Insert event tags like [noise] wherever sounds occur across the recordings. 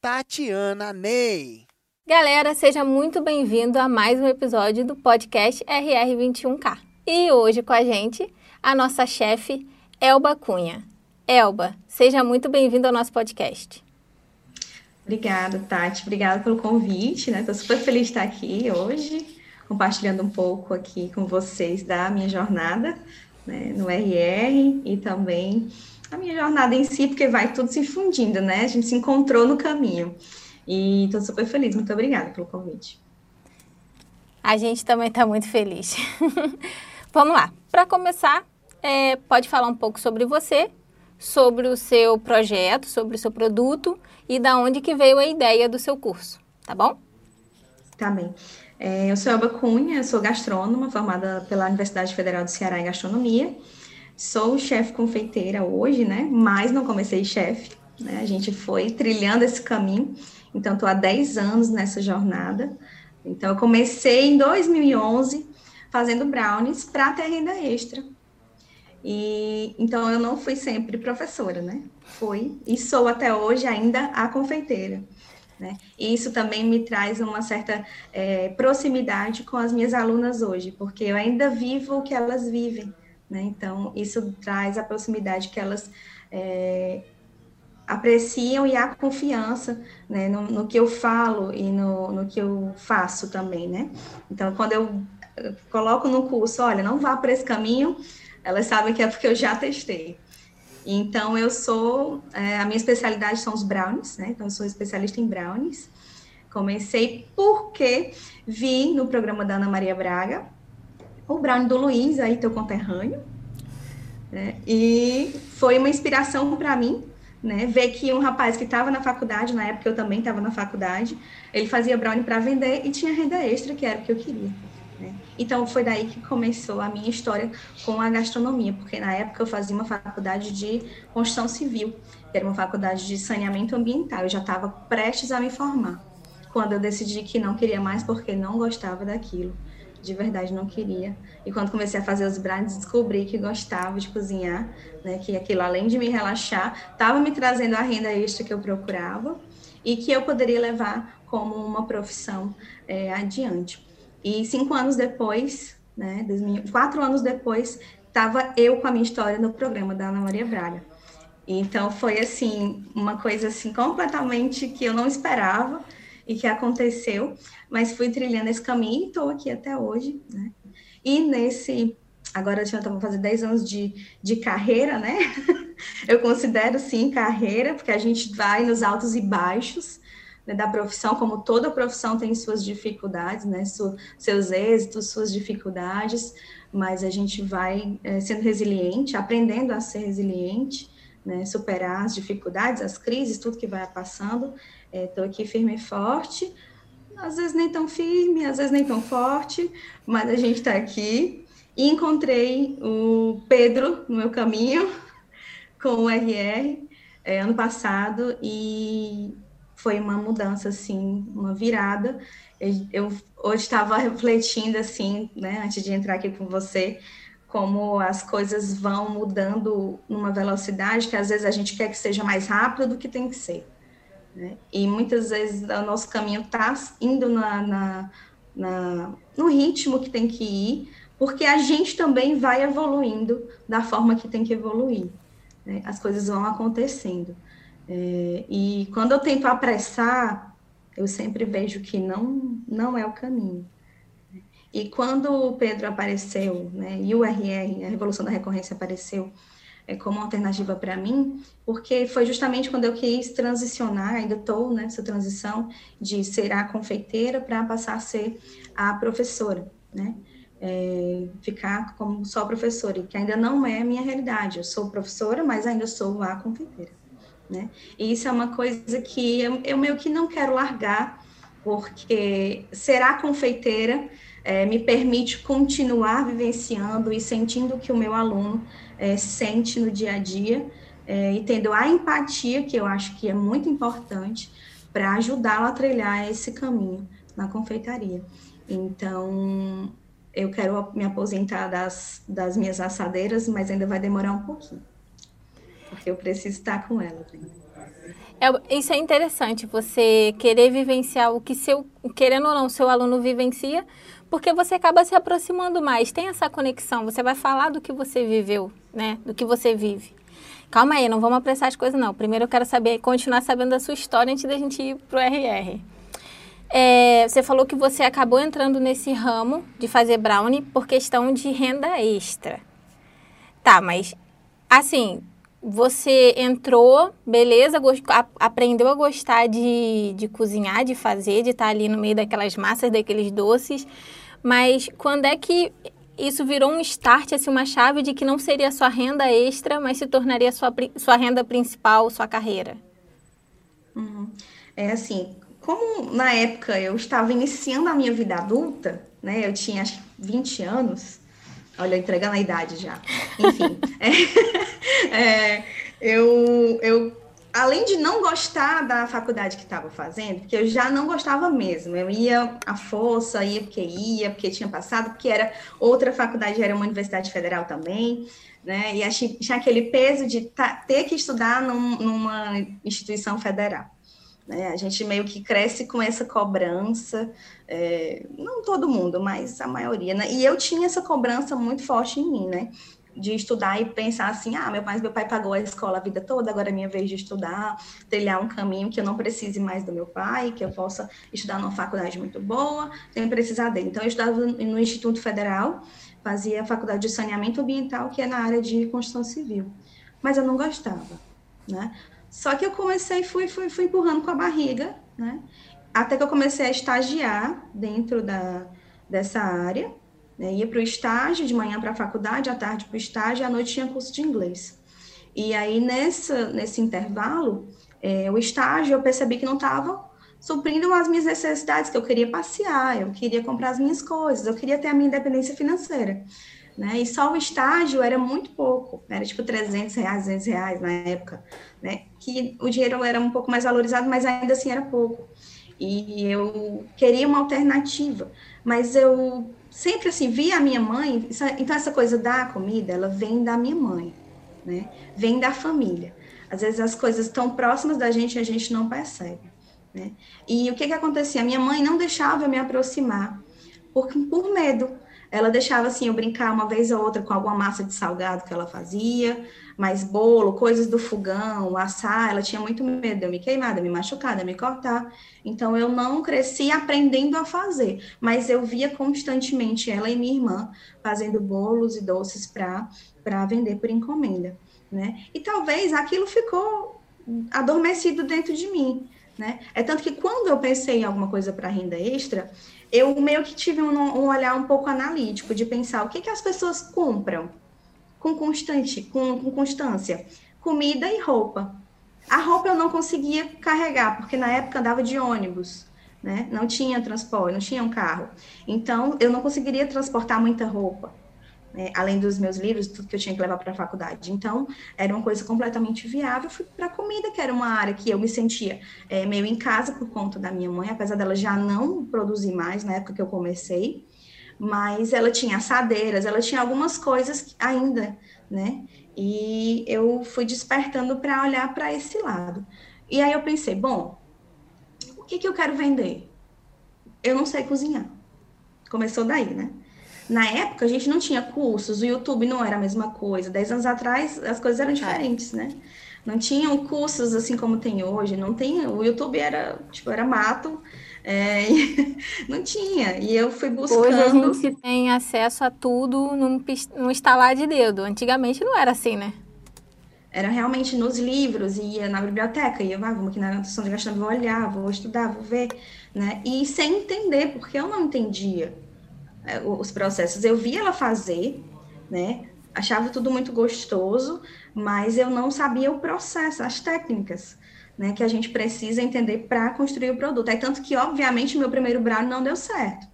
Tatiana Ney. Galera, seja muito bem-vindo a mais um episódio do podcast RR21K. E hoje com a gente, a nossa chefe, Elba Cunha. Elba, seja muito bem-vindo ao nosso podcast. Obrigada, Tati. Obrigada pelo convite, né? Estou super feliz de estar aqui hoje, compartilhando um pouco aqui com vocês da minha jornada né, no RR e também a minha jornada em si, porque vai tudo se fundindo, né? A gente se encontrou no caminho. E estou super feliz. Muito obrigada pelo convite. A gente também está muito feliz. [laughs] Vamos lá. Para começar, é, pode falar um pouco sobre você, sobre o seu projeto, sobre o seu produto e da onde que veio a ideia do seu curso, tá bom? Tá bem. É, eu sou Elba Cunha, sou gastrônoma, formada pela Universidade Federal do Ceará em Gastronomia. Sou chefe confeiteira hoje, né? Mas não comecei chefe, né? A gente foi trilhando esse caminho. Então, estou há 10 anos nessa jornada. Então, eu comecei em 2011 fazendo brownies para ter renda extra. E então eu não fui sempre professora, né? Fui e sou até hoje ainda a confeiteira. Né? E isso também me traz uma certa é, proximidade com as minhas alunas hoje, porque eu ainda vivo o que elas vivem. Né? Então, isso traz a proximidade que elas é, apreciam e a confiança né, no, no, que eu falo e no, no, que eu faço também, né? Então, quando eu coloco no curso, olha, não vá por esse caminho, elas sabem que é porque eu já testei. Então, eu sou, é, a minha especialidade são os brownies, né? Então, eu sou especialista em brownies. Comecei porque vi no programa da Ana Maria Braga, o Brownie do Luiz, aí teu conterrâneo, né? e foi uma inspiração para mim, né? Ver que um rapaz que estava na faculdade, na época eu também estava na faculdade, ele fazia brownie para vender e tinha renda extra, que era o que eu queria. Né? Então foi daí que começou a minha história com a gastronomia, porque na época eu fazia uma faculdade de construção civil, que era uma faculdade de saneamento ambiental, eu já estava prestes a me formar, quando eu decidi que não queria mais porque não gostava daquilo de verdade não queria. E quando comecei a fazer os brownies, descobri que gostava de cozinhar, né? Que aquilo, além de me relaxar, estava me trazendo a renda extra que eu procurava e que eu poderia levar como uma profissão é, adiante. E cinco anos depois, né? quatro anos depois, estava eu com a minha história no programa da Ana Maria Braga. Então foi assim uma coisa assim completamente que eu não esperava e que aconteceu, mas fui trilhando esse caminho e estou aqui até hoje, né? E nesse, agora já estamos fazendo 10 anos de, de carreira, né? [laughs] Eu considero sim carreira, porque a gente vai nos altos e baixos né, da profissão, como toda profissão tem suas dificuldades, né? Su, seus êxitos, suas dificuldades, mas a gente vai é, sendo resiliente, aprendendo a ser resiliente, né? Superar as dificuldades, as crises, tudo que vai passando Estou é, aqui firme e forte, às vezes nem tão firme, às vezes nem tão forte, mas a gente está aqui. E encontrei o Pedro no meu caminho [laughs] com o RR é, ano passado e foi uma mudança, assim, uma virada. Eu, eu hoje estava refletindo, assim, né, antes de entrar aqui com você, como as coisas vão mudando numa velocidade que às vezes a gente quer que seja mais rápido do que tem que ser. Né? E muitas vezes o nosso caminho está indo na, na, na, no ritmo que tem que ir, porque a gente também vai evoluindo da forma que tem que evoluir. Né? As coisas vão acontecendo. É, e quando eu tento apressar, eu sempre vejo que não, não é o caminho. E quando o Pedro apareceu, né, e o RR, a Revolução da Recorrência apareceu, é, como alternativa para mim, porque foi justamente quando eu quis transicionar, ainda estou nessa transição de ser a confeiteira para passar a ser a professora, né? É, ficar como só professora, que ainda não é a minha realidade. Eu sou professora, mas ainda sou a confeiteira, né? E isso é uma coisa que eu, eu meio que não quero largar, porque ser a confeiteira é, me permite continuar vivenciando e sentindo o que o meu aluno é, sente no dia a dia é, e tendo a empatia, que eu acho que é muito importante, para ajudá-lo a trilhar esse caminho na confeitaria. Então, eu quero me aposentar das, das minhas assadeiras, mas ainda vai demorar um pouquinho, porque eu preciso estar com elas. É, isso é interessante, você querer vivenciar o que seu, querendo ou não, seu aluno vivencia, porque você acaba se aproximando mais, tem essa conexão, você vai falar do que você viveu, né? Do que você vive. Calma aí, não vamos apressar as coisas não. Primeiro eu quero saber, continuar sabendo da sua história antes da gente ir pro RR. É, você falou que você acabou entrando nesse ramo de fazer brownie por questão de renda extra. Tá, mas assim, você entrou, beleza, aprendeu a gostar de, de cozinhar, de fazer, de estar ali no meio daquelas massas, daqueles doces, mas quando é que isso virou um start, assim, uma chave de que não seria sua renda extra, mas se tornaria sua, sua renda principal, sua carreira? Uhum. É assim, como na época eu estava iniciando a minha vida adulta, né, eu tinha acho 20 anos, olha, entregando a idade já, enfim, [laughs] é, é, eu, eu além de não gostar da faculdade que estava fazendo, porque eu já não gostava mesmo, eu ia à força, ia porque ia, porque tinha passado, porque era outra faculdade, era uma universidade federal também, né? E achei, tinha aquele peso de ter que estudar num, numa instituição federal. Né? A gente meio que cresce com essa cobrança, é, não todo mundo, mas a maioria, né? E eu tinha essa cobrança muito forte em mim, né? de estudar e pensar assim, ah, meu pai, meu pai pagou a escola a vida toda, agora é minha vez de estudar, trilhar um caminho que eu não precise mais do meu pai, que eu possa estudar numa faculdade muito boa, sem precisar dele. Então, eu estudava no Instituto Federal, fazia a faculdade de saneamento ambiental, que é na área de construção civil, mas eu não gostava, né? Só que eu comecei, fui, fui, fui empurrando com a barriga, né? Até que eu comecei a estagiar dentro da, dessa área, né? Ia para o estágio, de manhã para a faculdade, à tarde para o estágio, à noite tinha curso de inglês. E aí, nessa, nesse intervalo, é, o estágio, eu percebi que não estava suprindo as minhas necessidades, que eu queria passear, eu queria comprar as minhas coisas, eu queria ter a minha independência financeira. Né? E só o estágio era muito pouco, era tipo 300 reais, 200 reais na época, né? Que o dinheiro era um pouco mais valorizado, mas ainda assim era pouco. E eu queria uma alternativa, mas eu sempre assim, via a minha mãe, então essa coisa da comida, ela vem da minha mãe, né? Vem da família. Às vezes as coisas estão próximas da gente a gente não percebe, né? E o que que acontecia? Minha mãe não deixava eu me aproximar por, por medo. Ela deixava assim eu brincar uma vez ou outra com alguma massa de salgado que ela fazia, mas bolo, coisas do fogão, assar, ela tinha muito medo de eu me queimar, de eu me machucar, de eu me cortar. Então eu não cresci aprendendo a fazer, mas eu via constantemente ela e minha irmã fazendo bolos e doces para para vender por encomenda, né? E talvez aquilo ficou adormecido dentro de mim, né? É tanto que quando eu pensei em alguma coisa para renda extra, eu meio que tive um, um, olhar um pouco analítico de pensar o que, que as pessoas compram, com constante, com, com constância, comida e roupa. A roupa eu não conseguia carregar, porque na época andava de ônibus, né? Não tinha transporte, não tinha um carro. Então, eu não conseguiria transportar muita roupa, né? além dos meus livros, tudo que eu tinha que levar para a faculdade. Então, era uma coisa completamente viável. Fui para comida, que era uma área que eu me sentia é, meio em casa por conta da minha mãe, apesar dela já não produzir mais na época que eu comecei mas ela tinha assadeiras, ela tinha algumas coisas ainda, né? E eu fui despertando para olhar para esse lado. E aí eu pensei, bom, o que, que eu quero vender? Eu não sei cozinhar. Começou daí, né? Na época, a gente não tinha cursos, o YouTube não era a mesma coisa. Dez anos atrás, as coisas eram diferentes, né? Não tinham cursos assim como tem hoje. Não tem, o YouTube era, tipo, era mato é, [laughs] não tinha. E eu fui buscando. Hoje a gente tem acesso a tudo num, num estalar de dedo. Antigamente não era assim, né? Era realmente nos livros, ia na biblioteca, ia, ah, vamos aqui na anotação de gastando, vou olhar, vou estudar, vou ver, né? E sem entender, porque eu não entendia é, os processos. Eu via ela fazer, né? Achava tudo muito gostoso, mas eu não sabia o processo, as técnicas né, que a gente precisa entender para construir o produto. É tanto que, obviamente, meu primeiro brownie não deu certo.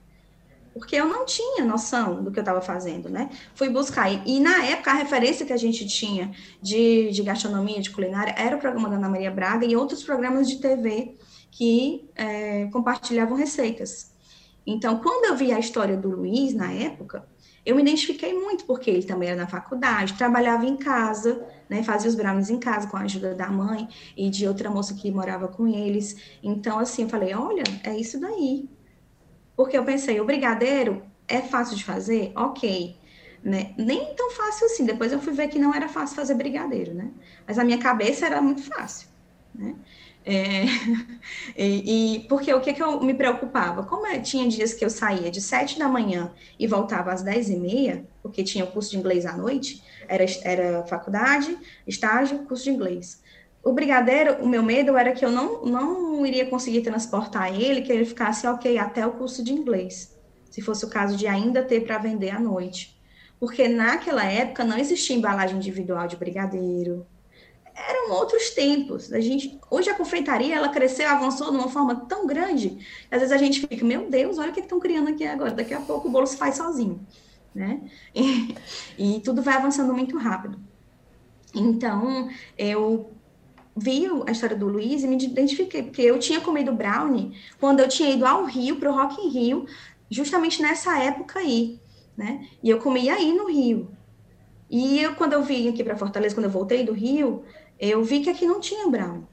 Porque eu não tinha noção do que eu estava fazendo, né? Fui buscar. E, e, na época, a referência que a gente tinha de, de gastronomia, de culinária, era o programa da Ana Maria Braga e outros programas de TV que é, compartilhavam receitas. Então, quando eu vi a história do Luiz, na época, eu me identifiquei muito, porque ele também era na faculdade, trabalhava em casa, né, fazia os brownies em casa com a ajuda da mãe e de outra moça que morava com eles. Então, assim, eu falei, olha, é isso daí. Porque eu pensei, o brigadeiro é fácil de fazer? Ok. Né? Nem tão fácil assim. Depois eu fui ver que não era fácil fazer brigadeiro, né? Mas a minha cabeça era muito fácil, né? É, [laughs] e, e, porque o que, que eu me preocupava? Como eu, tinha dias que eu saía de sete da manhã e voltava às dez e meia, porque tinha o curso de inglês à noite, era, era faculdade, estágio, curso de inglês. O brigadeiro, o meu medo era que eu não, não iria conseguir transportar ele, que ele ficasse ok até o curso de inglês, se fosse o caso de ainda ter para vender à noite. Porque naquela época não existia embalagem individual de brigadeiro, eram outros tempos. A gente, hoje a confeitaria ela cresceu, avançou de uma forma tão grande, às vezes a gente fica, meu Deus, olha o que estão criando aqui agora. Daqui a pouco o bolo se faz sozinho, né? [laughs] E, e tudo vai avançando muito rápido. Então, eu vi a história do Luiz e me identifiquei, porque eu tinha comido brownie quando eu tinha ido ao Rio, para o Rock in Rio, justamente nessa época aí, né? E eu comia aí no Rio. E eu, quando eu vim aqui para Fortaleza, quando eu voltei do Rio, eu vi que aqui não tinha brownie.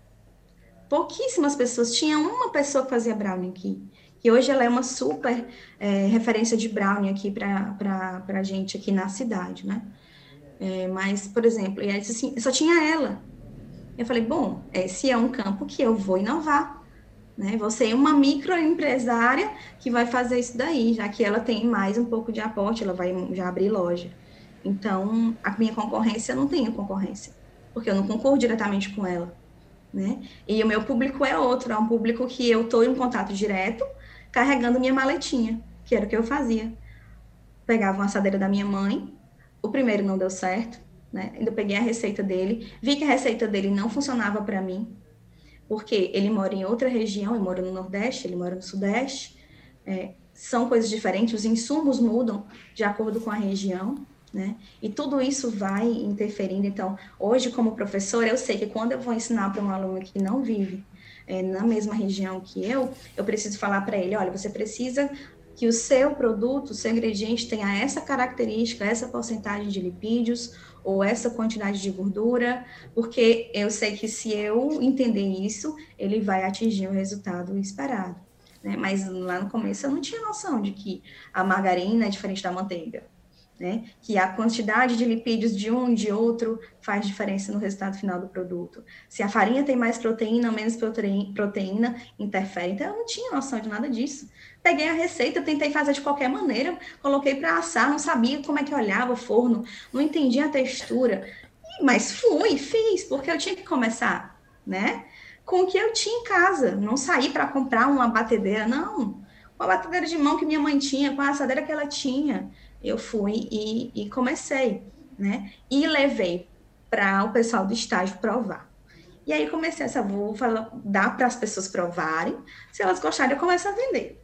Pouquíssimas pessoas, tinha uma pessoa que fazia brownie aqui. E hoje ela é uma super é, referência de brownie aqui para a gente aqui na cidade, né? É, mas, por exemplo, e disse assim, só tinha ela. Eu falei, bom, esse é um campo que eu vou inovar. Né? Você é uma microempresária que vai fazer isso daí, já que ela tem mais um pouco de aporte, ela vai já abrir loja. Então, a minha concorrência não tem concorrência porque eu não concordo diretamente com ela, né? E o meu público é outro, é um público que eu estou em contato direto, carregando minha maletinha, que era o que eu fazia. Pegava uma assadeira da minha mãe, o primeiro não deu certo, né? Ainda peguei a receita dele, vi que a receita dele não funcionava para mim, porque ele mora em outra região, eu moro no Nordeste, ele mora no Sudeste, é, são coisas diferentes, os insumos mudam de acordo com a região, né? E tudo isso vai interferindo. Então, hoje, como professora, eu sei que quando eu vou ensinar para um aluno que não vive é, na mesma região que eu, eu preciso falar para ele: olha, você precisa que o seu produto, o seu ingrediente tenha essa característica, essa porcentagem de lipídios ou essa quantidade de gordura, porque eu sei que se eu entender isso, ele vai atingir o resultado esperado. Né? Mas lá no começo eu não tinha noção de que a margarina é diferente da manteiga né? Que a quantidade de lipídios de um de outro faz diferença no resultado final do produto. Se a farinha tem mais proteína ou menos proteína, interfere. Então, eu não tinha noção de nada disso. Peguei a receita, tentei fazer de qualquer maneira, coloquei para assar, não sabia como é que olhava o forno, não entendia a textura. Mas fui, fiz, porque eu tinha que começar, né? Com o que eu tinha em casa. Não saí para comprar uma batedeira, não. Com a batedeira de mão que minha mãe tinha, com a assadeira que ela tinha eu fui e, e comecei, né? E levei para o pessoal do estágio provar. E aí comecei essa, vou falar, dar para as pessoas provarem, se elas gostarem, eu começo a vender.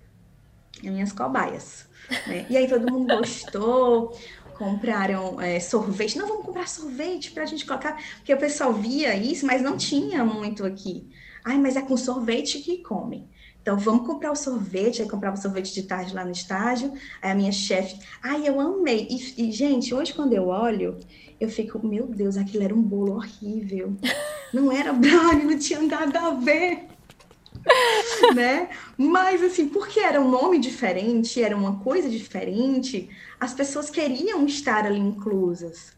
As minhas cobaias. Né? E aí todo mundo gostou, compraram é, sorvete. Não, vamos comprar sorvete para a gente colocar, porque o pessoal via isso, mas não tinha muito aqui. Ai, mas é com sorvete que comem. Então, vamos comprar o sorvete. Aí comprava o sorvete de tarde lá no estágio. Aí a minha chefe, ai, eu amei. E, e, gente, hoje quando eu olho, eu fico, meu Deus, aquilo era um bolo horrível. [laughs] Não era brownie, não tinha nada a ver. [laughs] né? Mas assim, porque era um nome diferente, era uma coisa diferente, as pessoas queriam estar ali inclusas.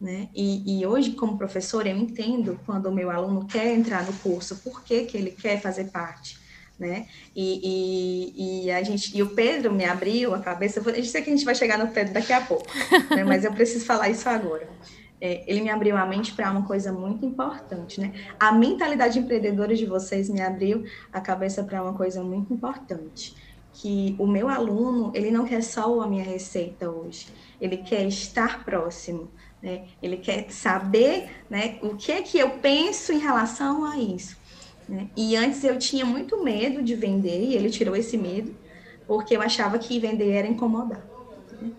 Né? E, e, hoje, como professora, eu entendo quando o meu aluno quer entrar no curso, por que, que ele quer fazer parte né? E, e, e, a gente, e o Pedro me abriu a cabeça. Eu sei que a gente vai chegar no Pedro daqui a pouco, né? mas eu preciso falar isso agora. É, ele me abriu a mente para uma coisa muito importante, né? A mentalidade empreendedora de vocês me abriu a cabeça para uma coisa muito importante, que o meu aluno ele não quer só a minha receita hoje, ele quer estar próximo, né? Ele quer saber, né? O que é que eu penso em relação a isso. Né? E antes eu tinha muito medo de vender, e ele tirou esse medo, porque eu achava que vender era incomodar. Né?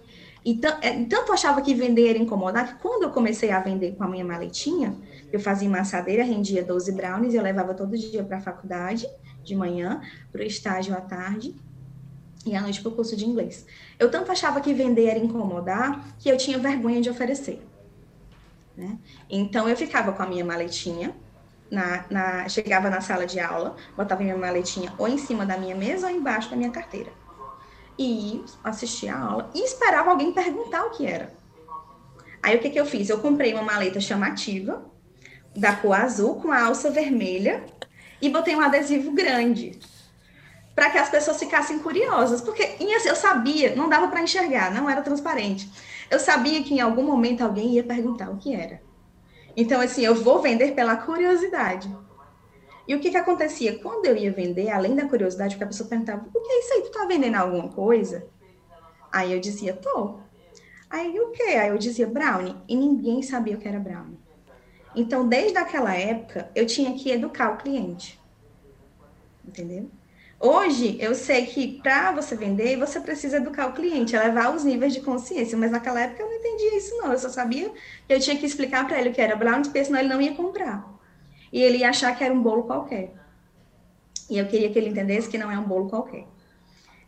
E é, tanto achava que vender era incomodar, que quando eu comecei a vender com a minha maletinha, eu fazia maçadeira, rendia 12 brownies, eu levava todo dia para a faculdade, de manhã, para o estágio à tarde, e à noite para o curso de inglês. Eu tanto achava que vender era incomodar, que eu tinha vergonha de oferecer. Né? Então, eu ficava com a minha maletinha, na, na, chegava na sala de aula, botava minha maletinha ou em cima da minha mesa ou embaixo da minha carteira. E assistia a aula e esperava alguém perguntar o que era. Aí o que, que eu fiz? Eu comprei uma maleta chamativa, da cor azul, com a alça vermelha, e botei um adesivo grande. Para que as pessoas ficassem curiosas. Porque eu sabia, não dava para enxergar, não era transparente. Eu sabia que em algum momento alguém ia perguntar o que era. Então, assim, eu vou vender pela curiosidade. E o que que acontecia? Quando eu ia vender, além da curiosidade, porque a pessoa perguntava, o que é isso aí? Tu tá vendendo alguma coisa? Aí eu dizia, tô. Aí o quê? Aí eu dizia brownie. E ninguém sabia o que era brownie. Então, desde aquela época, eu tinha que educar o cliente. Entendeu? Hoje, eu sei que para você vender, você precisa educar o cliente, elevar os níveis de consciência, mas naquela época eu não entendia isso, não. Eu só sabia que eu tinha que explicar para ele o que era brownie, porque senão ele não ia comprar. E ele ia achar que era um bolo qualquer. E eu queria que ele entendesse que não é um bolo qualquer.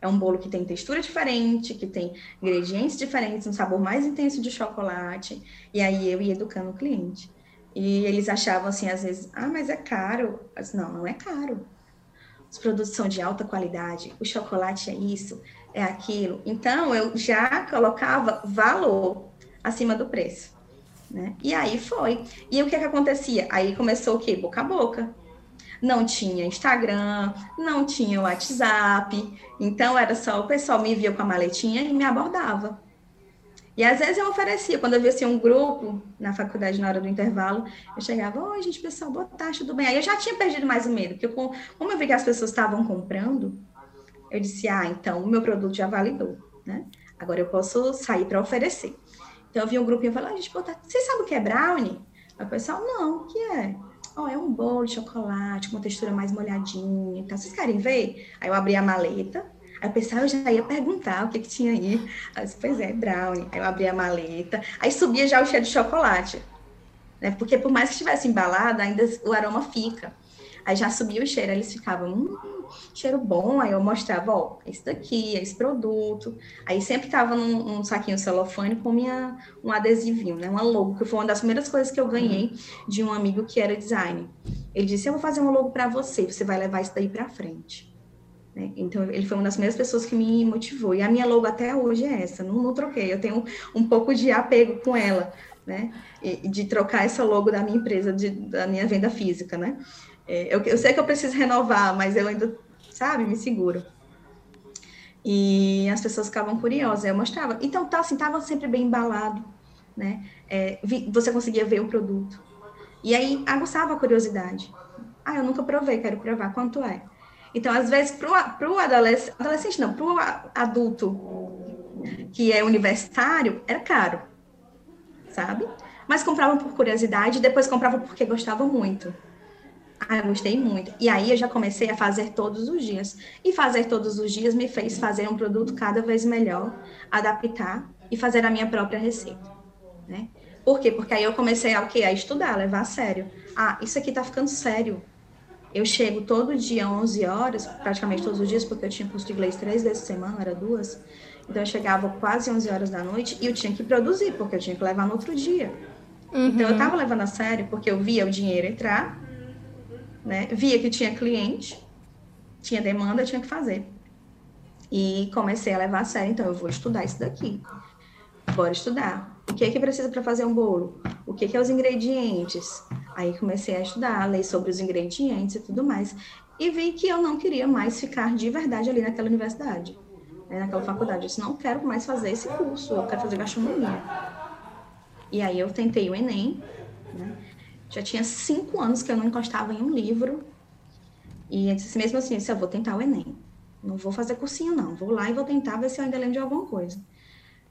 É um bolo que tem textura diferente, que tem ingredientes diferentes, um sabor mais intenso de chocolate. E aí eu ia educando o cliente. E eles achavam assim, às vezes, ah, mas é caro. Mas, não, não é caro os produtos são de alta qualidade, o chocolate é isso, é aquilo. Então, eu já colocava valor acima do preço. Né? E aí foi. E o que, que acontecia? Aí começou o quê? Boca a boca. Não tinha Instagram, não tinha WhatsApp. Então, era só o pessoal me via com a maletinha e me abordava. E às vezes eu oferecia, quando eu via assim, um grupo na faculdade na hora do intervalo, eu chegava, oi, gente, pessoal, boa tarde, tudo bem? Aí eu já tinha perdido mais o medo, porque como eu vi que as pessoas estavam comprando, eu disse, ah, então o meu produto já validou, né? Agora eu posso sair para oferecer. Então eu vi um eu falei, ah, gente, boa tarde, vocês sabem o que é brownie? Aí o pessoal, não, o que é? Oh, é um bolo de chocolate com uma textura mais molhadinha. Então, vocês querem ver? Aí eu abri a maleta, Aí o pessoal já ia perguntar o que, que tinha aí. Aí eu disse, pois é, brownie. Aí eu abri a maleta. Aí subia já o cheiro de chocolate. Né? Porque por mais que estivesse embalada, ainda o aroma fica. Aí já subia o cheiro, aí eles ficavam, hum, cheiro bom. Aí eu mostrava, ó, esse daqui, esse produto. Aí sempre tava num, num, saquinho celofane com minha, um adesivinho, né? Uma logo, que foi uma das primeiras coisas que eu ganhei de um amigo que era designer. Ele disse, eu vou fazer uma logo para você, você vai levar isso daí para frente. Né? Então, ele foi uma das primeiras pessoas que me motivou. E a minha logo até hoje é essa, não, não troquei. Eu tenho um pouco de apego com ela, né? E, de trocar essa logo da minha empresa, de, da minha venda física, né? É, eu, eu sei que eu preciso renovar, mas eu ainda, sabe, me seguro. E as pessoas ficavam curiosas, eu mostrava. Então, tá, assim, tava sempre bem embalado, né? É, vi, você conseguia ver o produto. E aí, aguçava a curiosidade. Ah, eu nunca provei, quero provar. Quanto é? Então, às vezes, para o adolescente, adolescente não, para o adulto que é universitário, era caro, sabe? Mas compravam por curiosidade, depois compravam porque gostavam muito. Ah, eu gostei muito. E aí eu já comecei a fazer todos os dias. E fazer todos os dias me fez fazer um produto cada vez melhor, adaptar e fazer a minha própria receita, né? Por quê? Porque aí eu comecei a, o quê? a estudar, levar a sério. Ah, isso aqui tá ficando sério. Eu chego todo dia, 11 horas, praticamente todos os dias, porque eu tinha curso de inglês três vezes por semana, era duas. Então, eu chegava quase 11 horas da noite e eu tinha que produzir, porque eu tinha que levar no outro dia. Uhum. Então, eu estava levando a sério, porque eu via o dinheiro entrar, né? Via que tinha cliente, tinha demanda, eu tinha que fazer. E comecei a levar a sério, então, eu vou estudar isso daqui. Bora estudar. O que é que precisa para fazer um bolo? O que, que é os ingredientes? Aí comecei a estudar, ler sobre os ingredientes e tudo mais. E vi que eu não queria mais ficar de verdade ali naquela universidade, né, naquela faculdade. Eu disse, não quero mais fazer esse curso, eu quero fazer gastronomia. E aí eu tentei o Enem, né? Já tinha cinco anos que eu não encostava em um livro. E eu disse mesmo assim, eu vou tentar o Enem. Não vou fazer cursinho, não. Vou lá e vou tentar ver se eu ainda lembro de alguma coisa.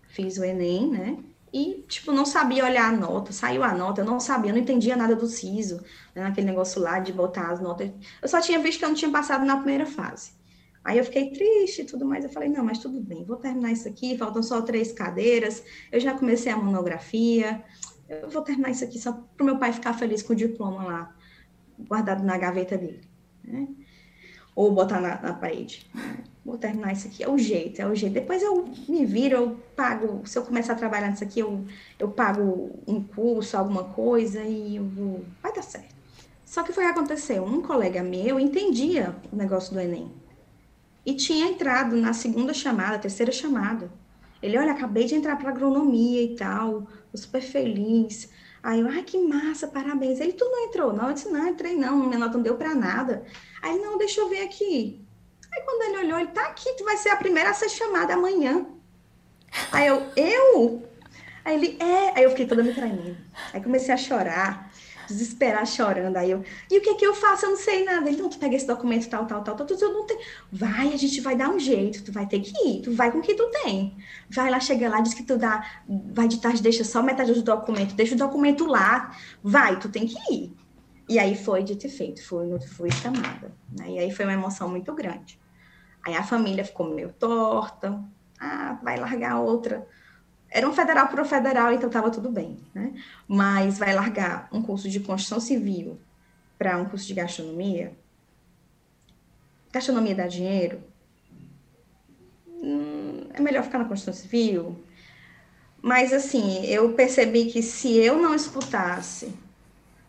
Fiz o Enem, né? E, tipo, não sabia olhar a nota, saiu a nota, eu não sabia, eu não entendia nada do SISO, né, naquele negócio lá de botar as notas. Eu só tinha visto que eu não tinha passado na primeira fase. Aí eu fiquei triste e tudo mais. Eu falei, não, mas tudo bem, vou terminar isso aqui, faltam só três cadeiras. Eu já comecei a monografia. Eu vou terminar isso aqui só para o meu pai ficar feliz com o diploma lá, guardado na gaveta dele. Né? Ou botar na, na parede. Vou terminar isso aqui, é o jeito, é o jeito. Depois eu me viro, eu pago, se eu começar a trabalhar nisso aqui, eu, eu pago um curso, alguma coisa e eu vou, vai dar certo. Só que foi o que aconteceu, um colega meu entendia o negócio do Enem e tinha entrado na segunda chamada, terceira chamada. Ele, olha, acabei de entrar para agronomia e tal, tô super feliz. Aí eu, ai, que massa, parabéns. Ele, tu não entrou? Não, eu disse, não, entrei não, minha nota não deu para nada. Aí, não, deixa eu ver aqui. Aí quando ele olhou, ele tá aqui, tu vai ser a primeira a ser chamada amanhã. Aí eu, eu? Aí ele, é. Aí eu fiquei toda me tremendo. Aí comecei a chorar, desesperar, chorando. Aí eu, e o que que eu faço? Eu não sei nada. Ele, não, tu pega esse documento, tal, tal, tal, tal. Eu não tenho. Vai, a gente vai dar um jeito, tu vai ter que ir, tu vai com o que tu tem. Vai lá, chega lá, diz que tu dá, vai de tarde, deixa só metade do documento, deixa o documento lá, vai, tu tem que ir. E aí foi de ter feito, fui, fui chamada. Né? E aí foi uma emoção muito grande. Aí a família ficou meio torta, ah, vai largar outra. Era um federal para o federal, então estava tudo bem, né? Mas vai largar um curso de construção civil para um curso de gastronomia? Gastronomia dá dinheiro? Hum, é melhor ficar na construção civil? Mas, assim, eu percebi que se eu não escutasse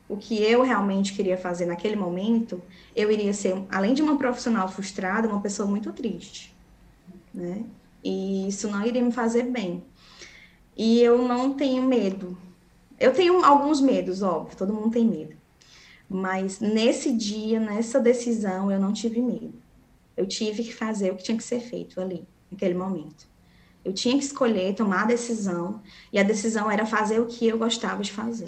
o que eu realmente queria fazer naquele momento, eu iria ser, além de uma profissional frustrada, uma pessoa muito triste, né? E isso não iria me fazer bem. E eu não tenho medo. Eu tenho alguns medos, óbvio, todo mundo tem medo. Mas nesse dia, nessa decisão, eu não tive medo. Eu tive que fazer o que tinha que ser feito ali, naquele momento. Eu tinha que escolher, tomar a decisão, e a decisão era fazer o que eu gostava de fazer.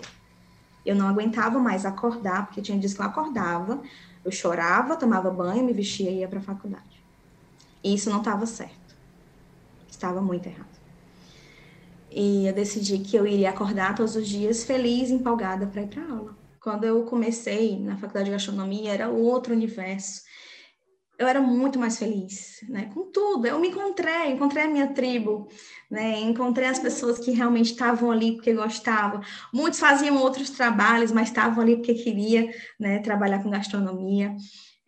Eu não aguentava mais acordar, porque tinha dias que eu acordava, eu chorava, tomava banho, me vestia e ia para a faculdade. E isso não estava certo. Estava muito errado. E eu decidi que eu iria acordar todos os dias feliz, empolgada para ir para aula. Quando eu comecei na faculdade de gastronomia, era outro universo eu era muito mais feliz, né? Com tudo, eu me encontrei, encontrei a minha tribo, né? Encontrei as pessoas que realmente estavam ali porque gostavam. Muitos faziam outros trabalhos, mas estavam ali porque queria, né? Trabalhar com gastronomia.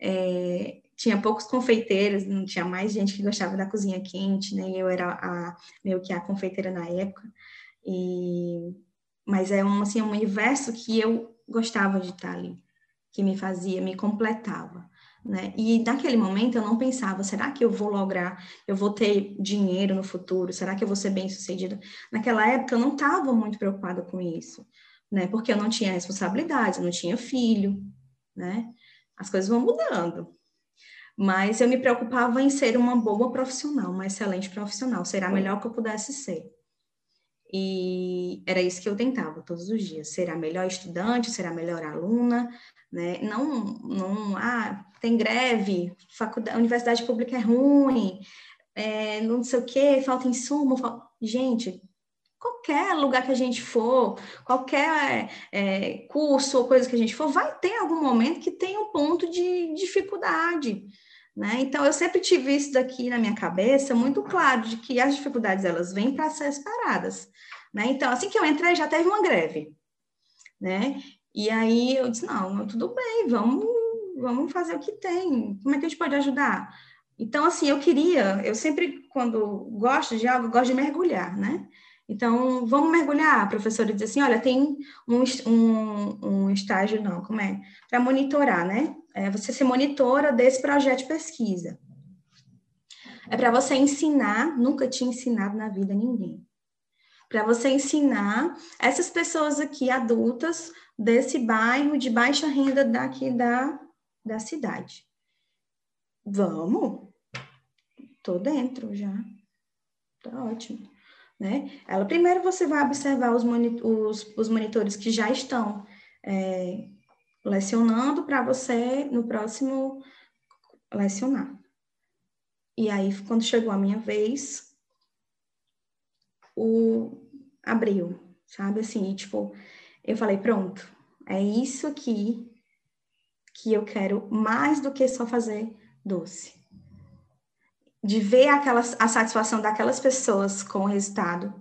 É, tinha poucos confeiteiros, não tinha mais gente que gostava da cozinha quente, né? Eu era a, meio que a confeiteira na época. E mas é um assim um universo que eu gostava de estar ali, que me fazia, me completava. Né? E naquele momento eu não pensava, será que eu vou lograr, eu vou ter dinheiro no futuro? Será que eu vou ser bem sucedida? Naquela época eu não estava muito preocupada com isso, né? Porque eu não tinha responsabilidades, eu não tinha filho, né? As coisas vão mudando. Mas eu me preocupava em ser uma boa profissional, uma excelente profissional, ser a melhor que eu pudesse ser. E era isso que eu tentava todos os dias, ser a melhor estudante, ser a melhor aluna, né? Não, não, ah, tem greve, faculdade, universidade pública é ruim, é, não sei o quê, falta insumo. Falta... Gente, qualquer lugar que a gente for, qualquer é, curso ou coisa que a gente for, vai ter algum momento que tem um ponto de dificuldade. Né? Então, eu sempre tive isso daqui na minha cabeça muito claro, de que as dificuldades elas vêm para ser esperadas. Né? Então, assim que eu entrei, já teve uma greve. Né? E aí eu disse, não, tudo bem, vamos, vamos fazer o que tem. Como é que a gente pode ajudar? Então, assim, eu queria, eu sempre, quando gosto de algo, gosto de mergulhar, né? Então, vamos mergulhar. A professora diz assim, olha, tem um, um, um estágio, não, como é? Para monitorar, né? É, você se monitora desse projeto de pesquisa. É para você ensinar, nunca tinha ensinado na vida ninguém. Para você ensinar essas pessoas aqui, adultas, desse bairro de baixa renda daqui da, da cidade. Vamos? Tô dentro já. Tá ótimo. Né? Ela primeiro você vai observar os, os, os monitores que já estão é, lecionando para você no próximo lecionar. E aí, quando chegou a minha vez, o, abriu, sabe? Assim, tipo, eu falei, pronto, é isso aqui que eu quero mais do que só fazer doce. De ver aquelas, a satisfação daquelas pessoas com o resultado,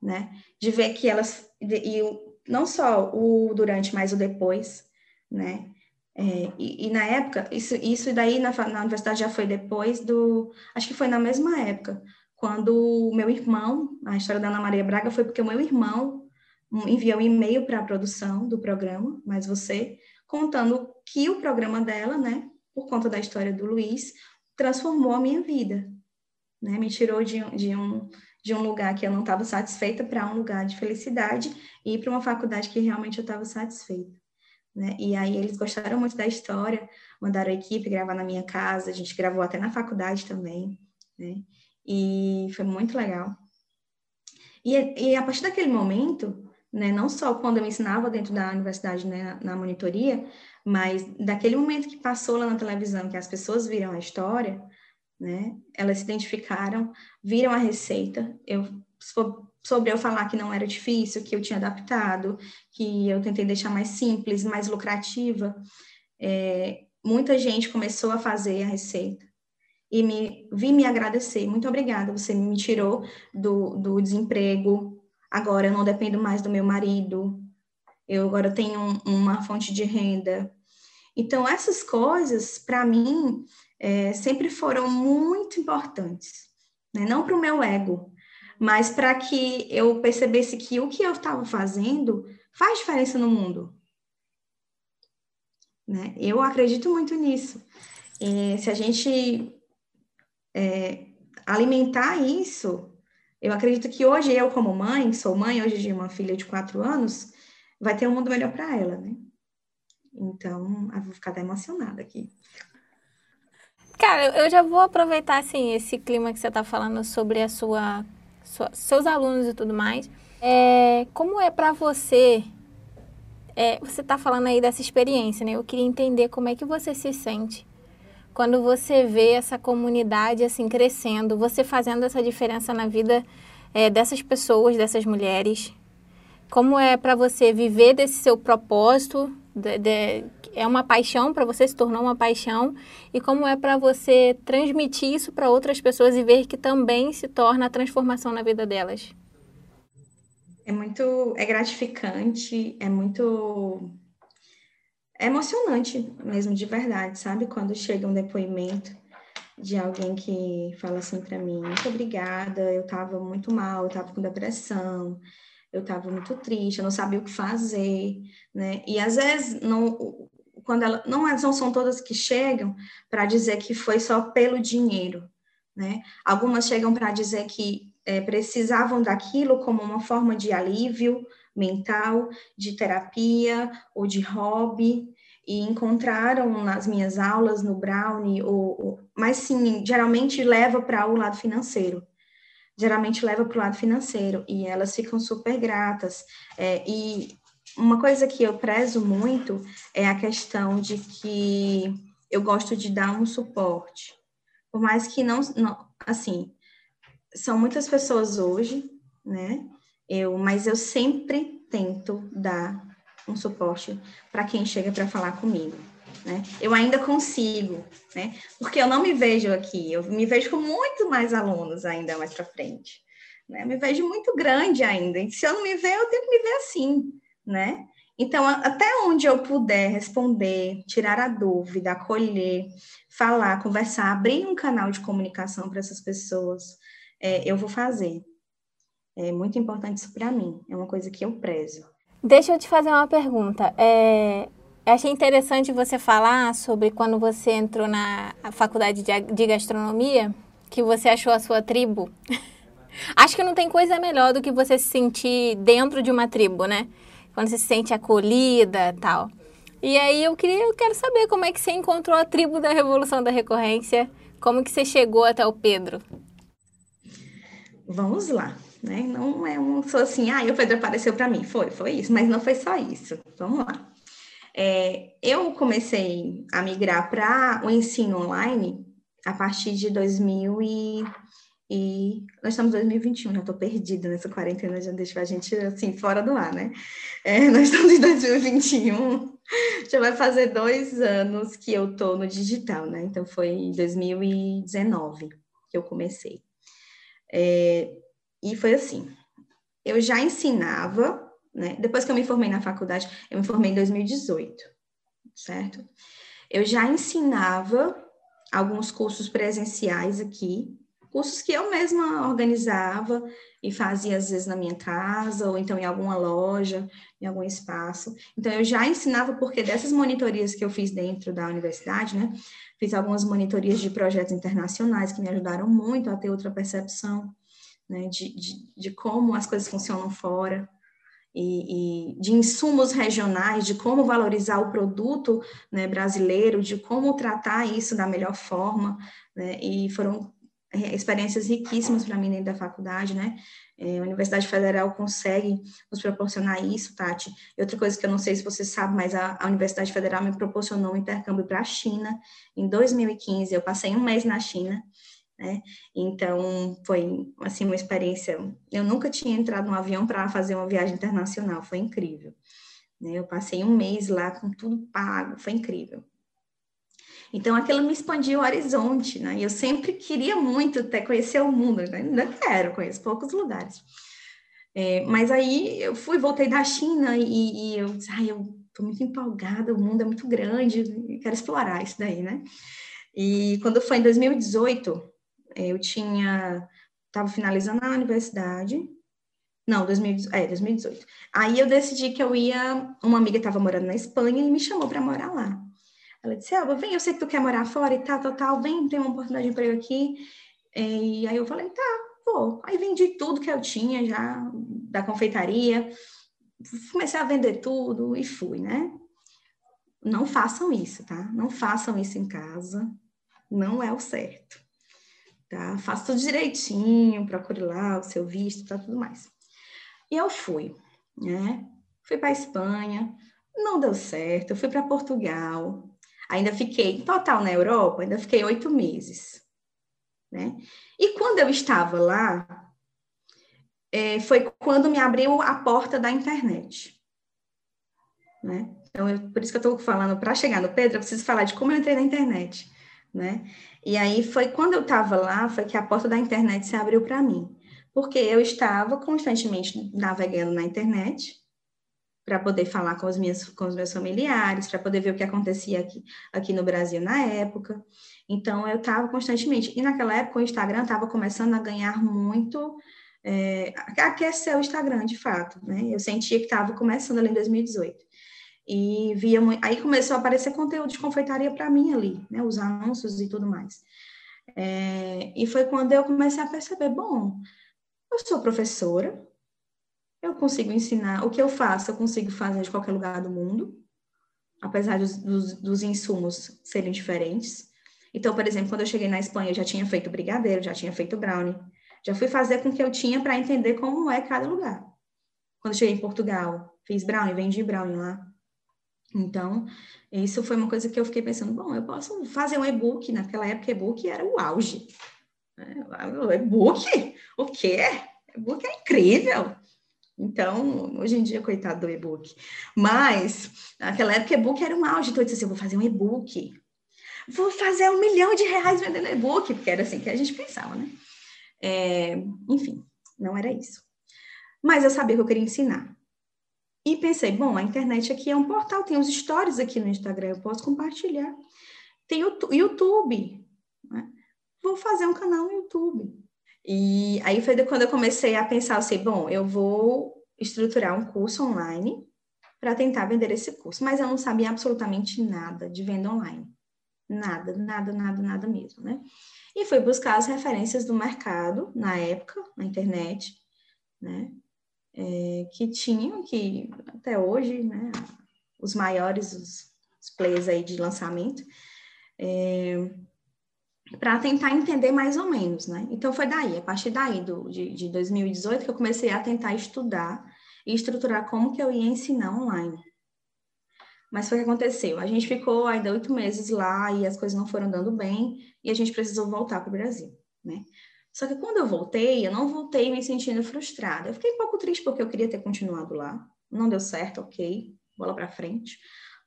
né? De ver que elas, e não só o durante, mas o depois, né? É, e, e, na época, isso, isso daí na, na universidade já foi depois do. Acho que foi na mesma época, quando o meu irmão, a história da Ana Maria Braga foi porque o meu irmão enviou um e-mail para a produção do programa, mas você, contando que o programa dela, né, por conta da história do Luiz, transformou a minha vida, né, me tirou de, de um de um lugar que eu não estava satisfeita para um lugar de felicidade e para uma faculdade que realmente eu estava satisfeita. Né? E aí eles gostaram muito da história, mandaram a equipe gravar na minha casa, a gente gravou até na faculdade também, né? E foi muito legal. E, e a partir daquele momento, né, não só quando eu ensinava dentro da universidade né, na monitoria, mas daquele momento que passou lá na televisão, que as pessoas viram a história, né, elas se identificaram, viram a receita, eu sobre eu falar que não era difícil, que eu tinha adaptado, que eu tentei deixar mais simples, mais lucrativa, é, muita gente começou a fazer a receita e me vi me agradecer. Muito obrigada, você me tirou do, do desemprego. Agora eu não dependo mais do meu marido. Eu agora tenho um, uma fonte de renda. Então essas coisas, para mim, é, sempre foram muito importantes. Né? Não para o meu ego, mas para que eu percebesse que o que eu estava fazendo faz diferença no mundo. Né? Eu acredito muito nisso. E se a gente é, alimentar isso, eu acredito que hoje eu, como mãe, sou mãe hoje de uma filha de quatro anos, vai ter um mundo melhor para ela, né? Então, eu vou ficar até emocionada aqui. Cara, eu já vou aproveitar, assim, esse clima que você está falando sobre a sua sua, seus alunos e tudo mais. É, como é para você? É, você está falando aí dessa experiência, né? Eu queria entender como é que você se sente quando você vê essa comunidade assim crescendo, você fazendo essa diferença na vida é, dessas pessoas, dessas mulheres. Como é para você viver desse seu propósito de, de, é uma paixão para você, se tornou uma paixão, e como é para você transmitir isso para outras pessoas e ver que também se torna a transformação na vida delas? É muito, é gratificante, é muito é emocionante mesmo, de verdade, sabe? Quando chega um depoimento de alguém que fala assim para mim, muito obrigada, eu estava muito mal, eu estava com depressão, eu estava muito triste, eu não sabia o que fazer, né? E às vezes não, quando ela não, não são todas que chegam para dizer que foi só pelo dinheiro, né? Algumas chegam para dizer que é, precisavam daquilo como uma forma de alívio mental, de terapia ou de hobby e encontraram nas minhas aulas no Brownie, ou, ou mas sim, geralmente leva para o lado financeiro geralmente leva para o lado financeiro e elas ficam super gratas. É, e uma coisa que eu prezo muito é a questão de que eu gosto de dar um suporte. Por mais que não, não assim, são muitas pessoas hoje, né? Eu, mas eu sempre tento dar um suporte para quem chega para falar comigo né? Eu ainda consigo, né? Porque eu não me vejo aqui, eu me vejo com muito mais alunos ainda mais para frente, né? Eu me vejo muito grande ainda. E se eu não me ver, eu tenho que me ver assim, né? Então, até onde eu puder responder, tirar a dúvida, acolher, falar, conversar, abrir um canal de comunicação para essas pessoas, é, eu vou fazer. É muito importante isso para mim, é uma coisa que eu prezo. Deixa eu te fazer uma pergunta. É, eu achei interessante você falar sobre quando você entrou na faculdade de gastronomia, que você achou a sua tribo. [laughs] Acho que não tem coisa melhor do que você se sentir dentro de uma tribo, né? Quando você se sente acolhida tal. E aí eu queria, eu quero saber como é que você encontrou a tribo da Revolução da Recorrência, como que você chegou até o Pedro. Vamos lá, né? Não é um só assim, ah, o Pedro apareceu para mim, foi, foi isso, mas não foi só isso. Vamos lá. É, eu comecei a migrar para o ensino online a partir de 2000 e e nós estamos em 2021, já estou perdida nessa quarentena, já deixou a gente assim fora do ar, né? É, [laughs] nós estamos em 2021, já vai fazer dois anos que eu estou no digital, né? Então foi em 2019 que eu comecei. É, e foi assim, eu já ensinava, né? Depois que eu me formei na faculdade, eu me formei em 2018, certo? Eu já ensinava alguns cursos presenciais aqui cursos que eu mesma organizava e fazia às vezes na minha casa ou então em alguma loja, em algum espaço. Então eu já ensinava porque dessas monitorias que eu fiz dentro da universidade, né, fiz algumas monitorias de projetos internacionais que me ajudaram muito a ter outra percepção, né, de, de, de como as coisas funcionam fora. E, e, de insumos regionais, de como valorizar o produto né, brasileiro, de como tratar isso da melhor forma, né, e foram é, experiências riquíssimas para mim dentro da faculdade, né? É, a Universidade Federal consegue nos proporcionar isso, Tati. E outra coisa que eu não sei se você sabe, mas a, a Universidade Federal me proporcionou um intercâmbio para a China em 2015. Eu passei um mês na China, né? Então foi assim uma experiência. Eu nunca tinha entrado num avião para fazer uma viagem internacional. Foi incrível. Né? Eu passei um mês lá com tudo pago. Foi incrível. Então, aquilo me expandiu o horizonte, né? Eu sempre queria muito até conhecer o mundo, né? ainda quero, conheço poucos lugares. É, mas aí eu fui, voltei da China e, e eu disse, ai, eu tô muito empolgada, o mundo é muito grande, quero explorar isso daí, né? E quando foi em 2018, eu tinha, estava finalizando a universidade, não, 2018, é, 2018. Aí eu decidi que eu ia, uma amiga estava morando na Espanha e me chamou para morar lá. Ela disse, Elba, vem, eu sei que tu quer morar fora e tal, tal, tal, vem, tem uma oportunidade de emprego aqui. E aí eu falei, tá, vou. Aí vendi tudo que eu tinha já da confeitaria, comecei a vender tudo e fui, né? Não façam isso, tá? Não façam isso em casa, não é o certo, tá? Faça tudo direitinho, procure lá o seu visto, tá tudo mais. E eu fui, né? Fui para Espanha, não deu certo, eu fui para Portugal, Ainda fiquei, total na Europa, ainda fiquei oito meses. Né? E quando eu estava lá, é, foi quando me abriu a porta da internet. Né? Então, eu, por isso que eu estou falando, para chegar no Pedro, eu preciso falar de como eu entrei na internet. Né? E aí foi quando eu estava lá, foi que a porta da internet se abriu para mim. Porque eu estava constantemente navegando na internet, para poder falar com os, minhas, com os meus familiares, para poder ver o que acontecia aqui, aqui no Brasil na época. Então, eu estava constantemente. E naquela época, o Instagram estava começando a ganhar muito. É, aquecer o Instagram, de fato. Né? Eu sentia que estava começando ali em 2018. E via aí começou a aparecer conteúdo de confeitaria para mim ali, né? os anúncios e tudo mais. É, e foi quando eu comecei a perceber: bom, eu sou professora, eu consigo ensinar. O que eu faço, eu consigo fazer de qualquer lugar do mundo, apesar dos, dos, dos insumos serem diferentes. Então, por exemplo, quando eu cheguei na Espanha, eu já tinha feito brigadeiro, já tinha feito brownie. Já fui fazer com o que eu tinha para entender como é cada lugar. Quando cheguei em Portugal, fiz brownie, vendi brownie lá. Então, isso foi uma coisa que eu fiquei pensando, bom, eu posso fazer um e-book, naquela época e-book era o auge. É, e-book? O quê? E-book é incrível. Então, hoje em dia, coitado do e-book. Mas, naquela época, e-book era um auge. Então, eu disse assim, eu vou fazer um e-book. Vou fazer um milhão de reais vendendo e-book, porque era assim que a gente pensava, né? É, enfim, não era isso. Mas eu sabia que eu queria ensinar. E pensei, bom, a internet aqui é um portal, tem os stories aqui no Instagram, eu posso compartilhar. Tem o YouTube, né? Vou fazer um canal no YouTube. E aí foi quando eu comecei a pensar assim, bom, eu vou estruturar um curso online para tentar vender esse curso, mas eu não sabia absolutamente nada de venda online. Nada, nada, nada, nada mesmo, né? E fui buscar as referências do mercado na época, na internet, né? É, que tinham, que até hoje, né? Os maiores, os, os players aí de lançamento, é, para tentar entender mais ou menos, né? Então foi daí, a partir daí do, de, de 2018 que eu comecei a tentar estudar e estruturar como que eu ia ensinar online. Mas foi o que aconteceu. A gente ficou ainda oito meses lá e as coisas não foram dando bem e a gente precisou voltar para o Brasil, né? Só que quando eu voltei, eu não voltei me sentindo frustrada. Eu fiquei um pouco triste porque eu queria ter continuado lá. Não deu certo, ok, bola para frente.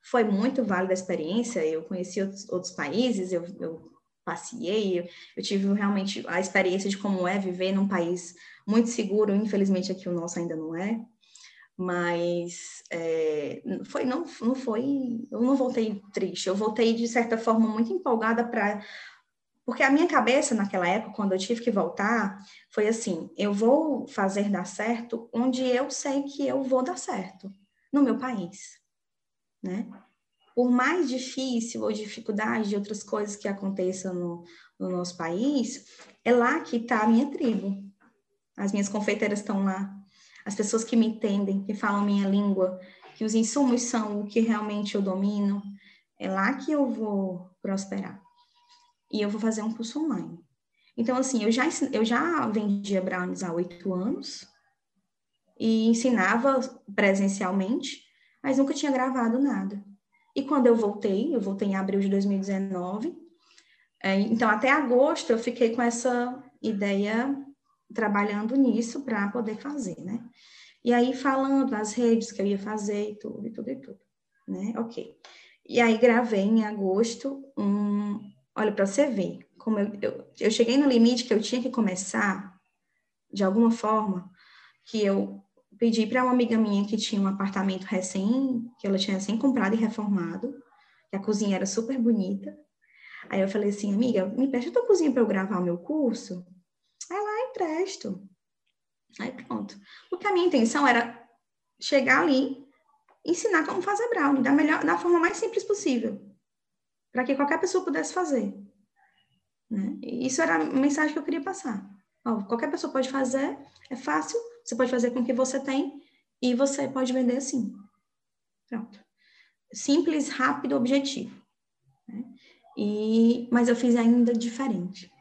Foi muito válida a experiência. Eu conheci outros, outros países, eu, eu passei, eu, eu, tive realmente a experiência de como é viver num país muito seguro. Infelizmente, aqui o nosso ainda não é. Mas é, foi, não, não foi. Eu não voltei triste, eu voltei de certa forma muito empolgada para porque a minha cabeça naquela época, quando eu tive que voltar, foi assim: eu vou fazer dar certo onde eu sei que eu vou dar certo, no meu país, né? Por mais difícil ou dificuldade de outras coisas que aconteçam no, no nosso país, é lá que está a minha tribo. As minhas confeiteiras estão lá, as pessoas que me entendem, que falam minha língua, que os insumos são o que realmente eu domino, é lá que eu vou prosperar e eu vou fazer um curso online. Então, assim, eu já, eu já vendia brownies há oito anos e ensinava presencialmente, mas nunca tinha gravado nada. E quando eu voltei, eu voltei em abril de 2019, é, então até agosto eu fiquei com essa ideia trabalhando nisso para poder fazer, né? E aí falando nas redes que eu ia fazer e tudo, e tudo, e tudo, né? Ok. E aí gravei em agosto um, Olha, para você ver, como eu, eu, eu cheguei no limite que eu tinha que começar, de alguma forma, que eu pedi para uma amiga minha que tinha um apartamento recém, que ela tinha recém comprado e reformado, que a cozinha era super bonita. Aí eu falei assim, amiga, me presta tua cozinha para eu gravar o meu curso? Lá, empresto. Aí pronto. Porque a minha intenção era chegar ali, ensinar como fazer brownie, da, melhor, da forma mais simples possível para que qualquer pessoa pudesse fazer. Né? Isso era a mensagem que eu queria passar. Ó, qualquer pessoa pode fazer, é fácil, você pode fazer com o que você tem e você pode vender assim. Pronto. Simples, rápido, objetivo. Né? E, mas eu fiz ainda diferente.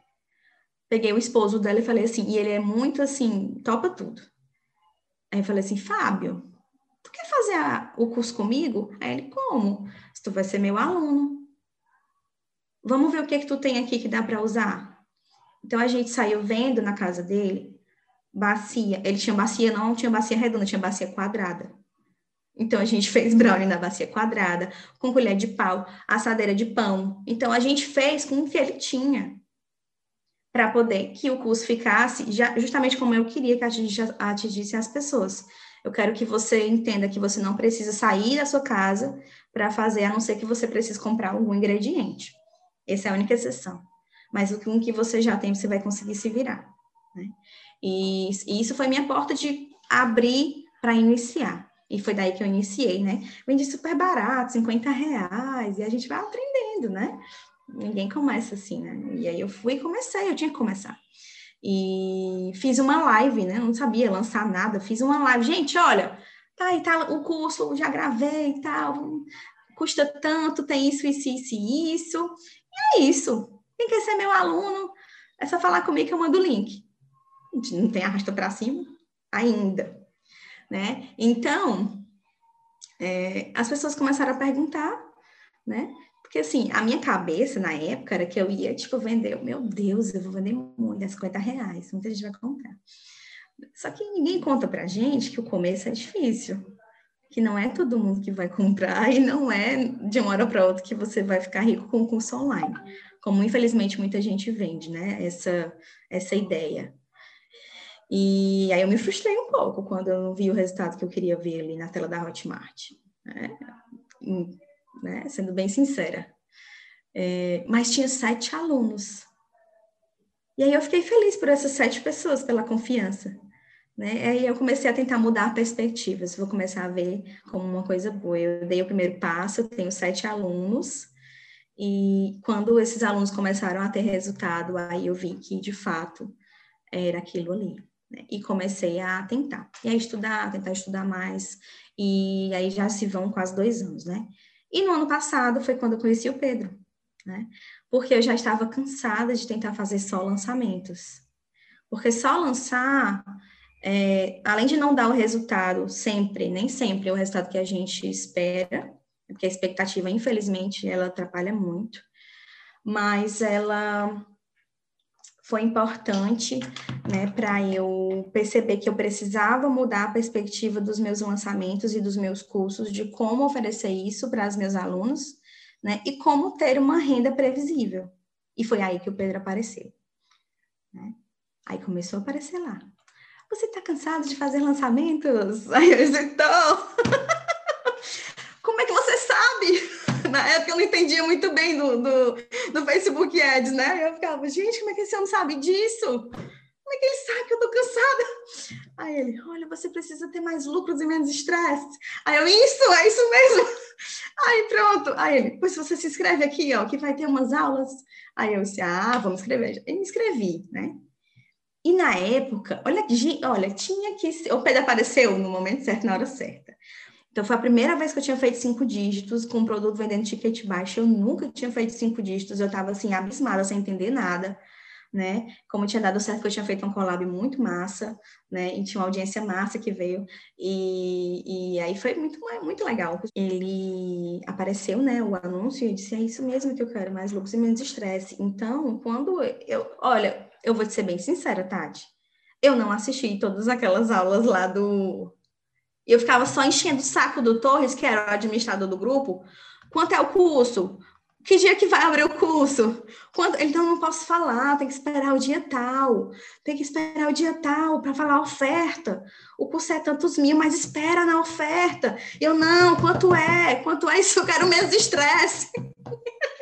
Peguei o esposo dela e falei assim, e ele é muito assim, topa tudo. Aí eu falei assim, Fábio, tu quer fazer a, o curso comigo? Aí ele, como? Se tu vai ser meu aluno. Vamos ver o que que tu tem aqui que dá para usar. Então a gente saiu vendo na casa dele bacia. Ele tinha bacia, não tinha bacia redonda, tinha bacia quadrada. Então a gente [laughs] fez brownie na bacia quadrada, com colher de pau, assadeira de pão. Então a gente fez com o que ele tinha para poder que o curso ficasse já, justamente como eu queria que atingisse as pessoas. Eu quero que você entenda que você não precisa sair da sua casa para fazer, a não ser que você precise comprar algum ingrediente. Essa é a única exceção. Mas o que, um que você já tem, você vai conseguir se virar. Né? E, e isso foi minha porta de abrir para iniciar. E foi daí que eu iniciei, né? Vendi super barato, 50 reais, e a gente vai aprendendo, né? Ninguém começa assim, né? E aí eu fui e comecei, eu tinha que começar. E fiz uma live, né? Não sabia lançar nada, fiz uma live. Gente, olha, tá aí, tá o curso, já gravei e tal, custa tanto, tem isso, isso, isso e isso. E é isso. Quem quer ser meu aluno, é só falar comigo que eu mando o link. Não tem arrasta para cima ainda, né? Então, é, as pessoas começaram a perguntar, né? Porque, assim, a minha cabeça na época era que eu ia, tipo, vender, meu Deus, eu vou vender muito, é 50 reais, muita gente vai comprar. Só que ninguém conta pra gente que o começo é difícil, que não é todo mundo que vai comprar e não é de uma hora para outra que você vai ficar rico com o curso online, como infelizmente muita gente vende, né? Essa, essa ideia. E aí eu me frustrei um pouco quando eu não vi o resultado que eu queria ver ali na tela da Hotmart, né? né? Sendo bem sincera. É, mas tinha sete alunos. E aí eu fiquei feliz por essas sete pessoas, pela confiança. Né? Aí eu comecei a tentar mudar perspectivas, vou começar a ver como uma coisa boa. Eu dei o primeiro passo, tenho sete alunos, e quando esses alunos começaram a ter resultado, aí eu vi que de fato era aquilo ali. Né? E comecei a tentar, e a estudar, tentar estudar mais, e aí já se vão quase dois anos, né? E no ano passado foi quando eu conheci o Pedro, né? Porque eu já estava cansada de tentar fazer só lançamentos. Porque só lançar é, além de não dar o resultado sempre, nem sempre é o resultado que a gente espera, porque a expectativa, infelizmente, ela atrapalha muito, mas ela foi importante, né, para eu perceber que eu precisava mudar a perspectiva dos meus lançamentos e dos meus cursos, de como oferecer isso para os meus alunos, né, e como ter uma renda previsível. E foi aí que o Pedro apareceu. Né? Aí começou a aparecer lá. Você está cansado de fazer lançamentos? [laughs] Aí eu disse, então. [laughs] como é que você sabe? [laughs] Na época eu não entendia muito bem do, do, do Facebook Ads, né? Eu ficava, gente, como é que esse homem sabe disso? Como é que ele sabe que eu tô cansada? Aí ele, olha, você precisa ter mais lucros e menos estresse. Aí eu, isso, é isso mesmo. Aí pronto. Aí ele, pois você se inscreve aqui, ó, que vai ter umas aulas. Aí eu disse, ah, vamos escrever. Eu me inscrevi, né? E na época, olha, olha, tinha que. O Pedro apareceu no momento certo, na hora certa. Então, foi a primeira vez que eu tinha feito cinco dígitos com um produto vendendo ticket baixo. Eu nunca tinha feito cinco dígitos, eu estava assim, abismada, sem entender nada, né? Como tinha dado certo que eu tinha feito um collab muito massa, né? E tinha uma audiência massa que veio. E, e aí foi muito, muito legal. Ele apareceu, né? O anúncio e disse: é isso mesmo que eu quero, mais lucros e menos estresse. Então, quando eu. Olha, eu vou te ser bem sincera, Tati. Eu não assisti todas aquelas aulas lá do eu ficava só enchendo o saco do Torres, que era o administrador do grupo. Quanto é o curso? Que dia que vai abrir o curso? Quando... Então, não posso falar, tem que esperar o dia tal. Tem que esperar o dia tal para falar a oferta. O curso é tantos mil, mas espera na oferta. Eu, não, quanto é? Quanto é isso? Eu quero menos estresse. [laughs]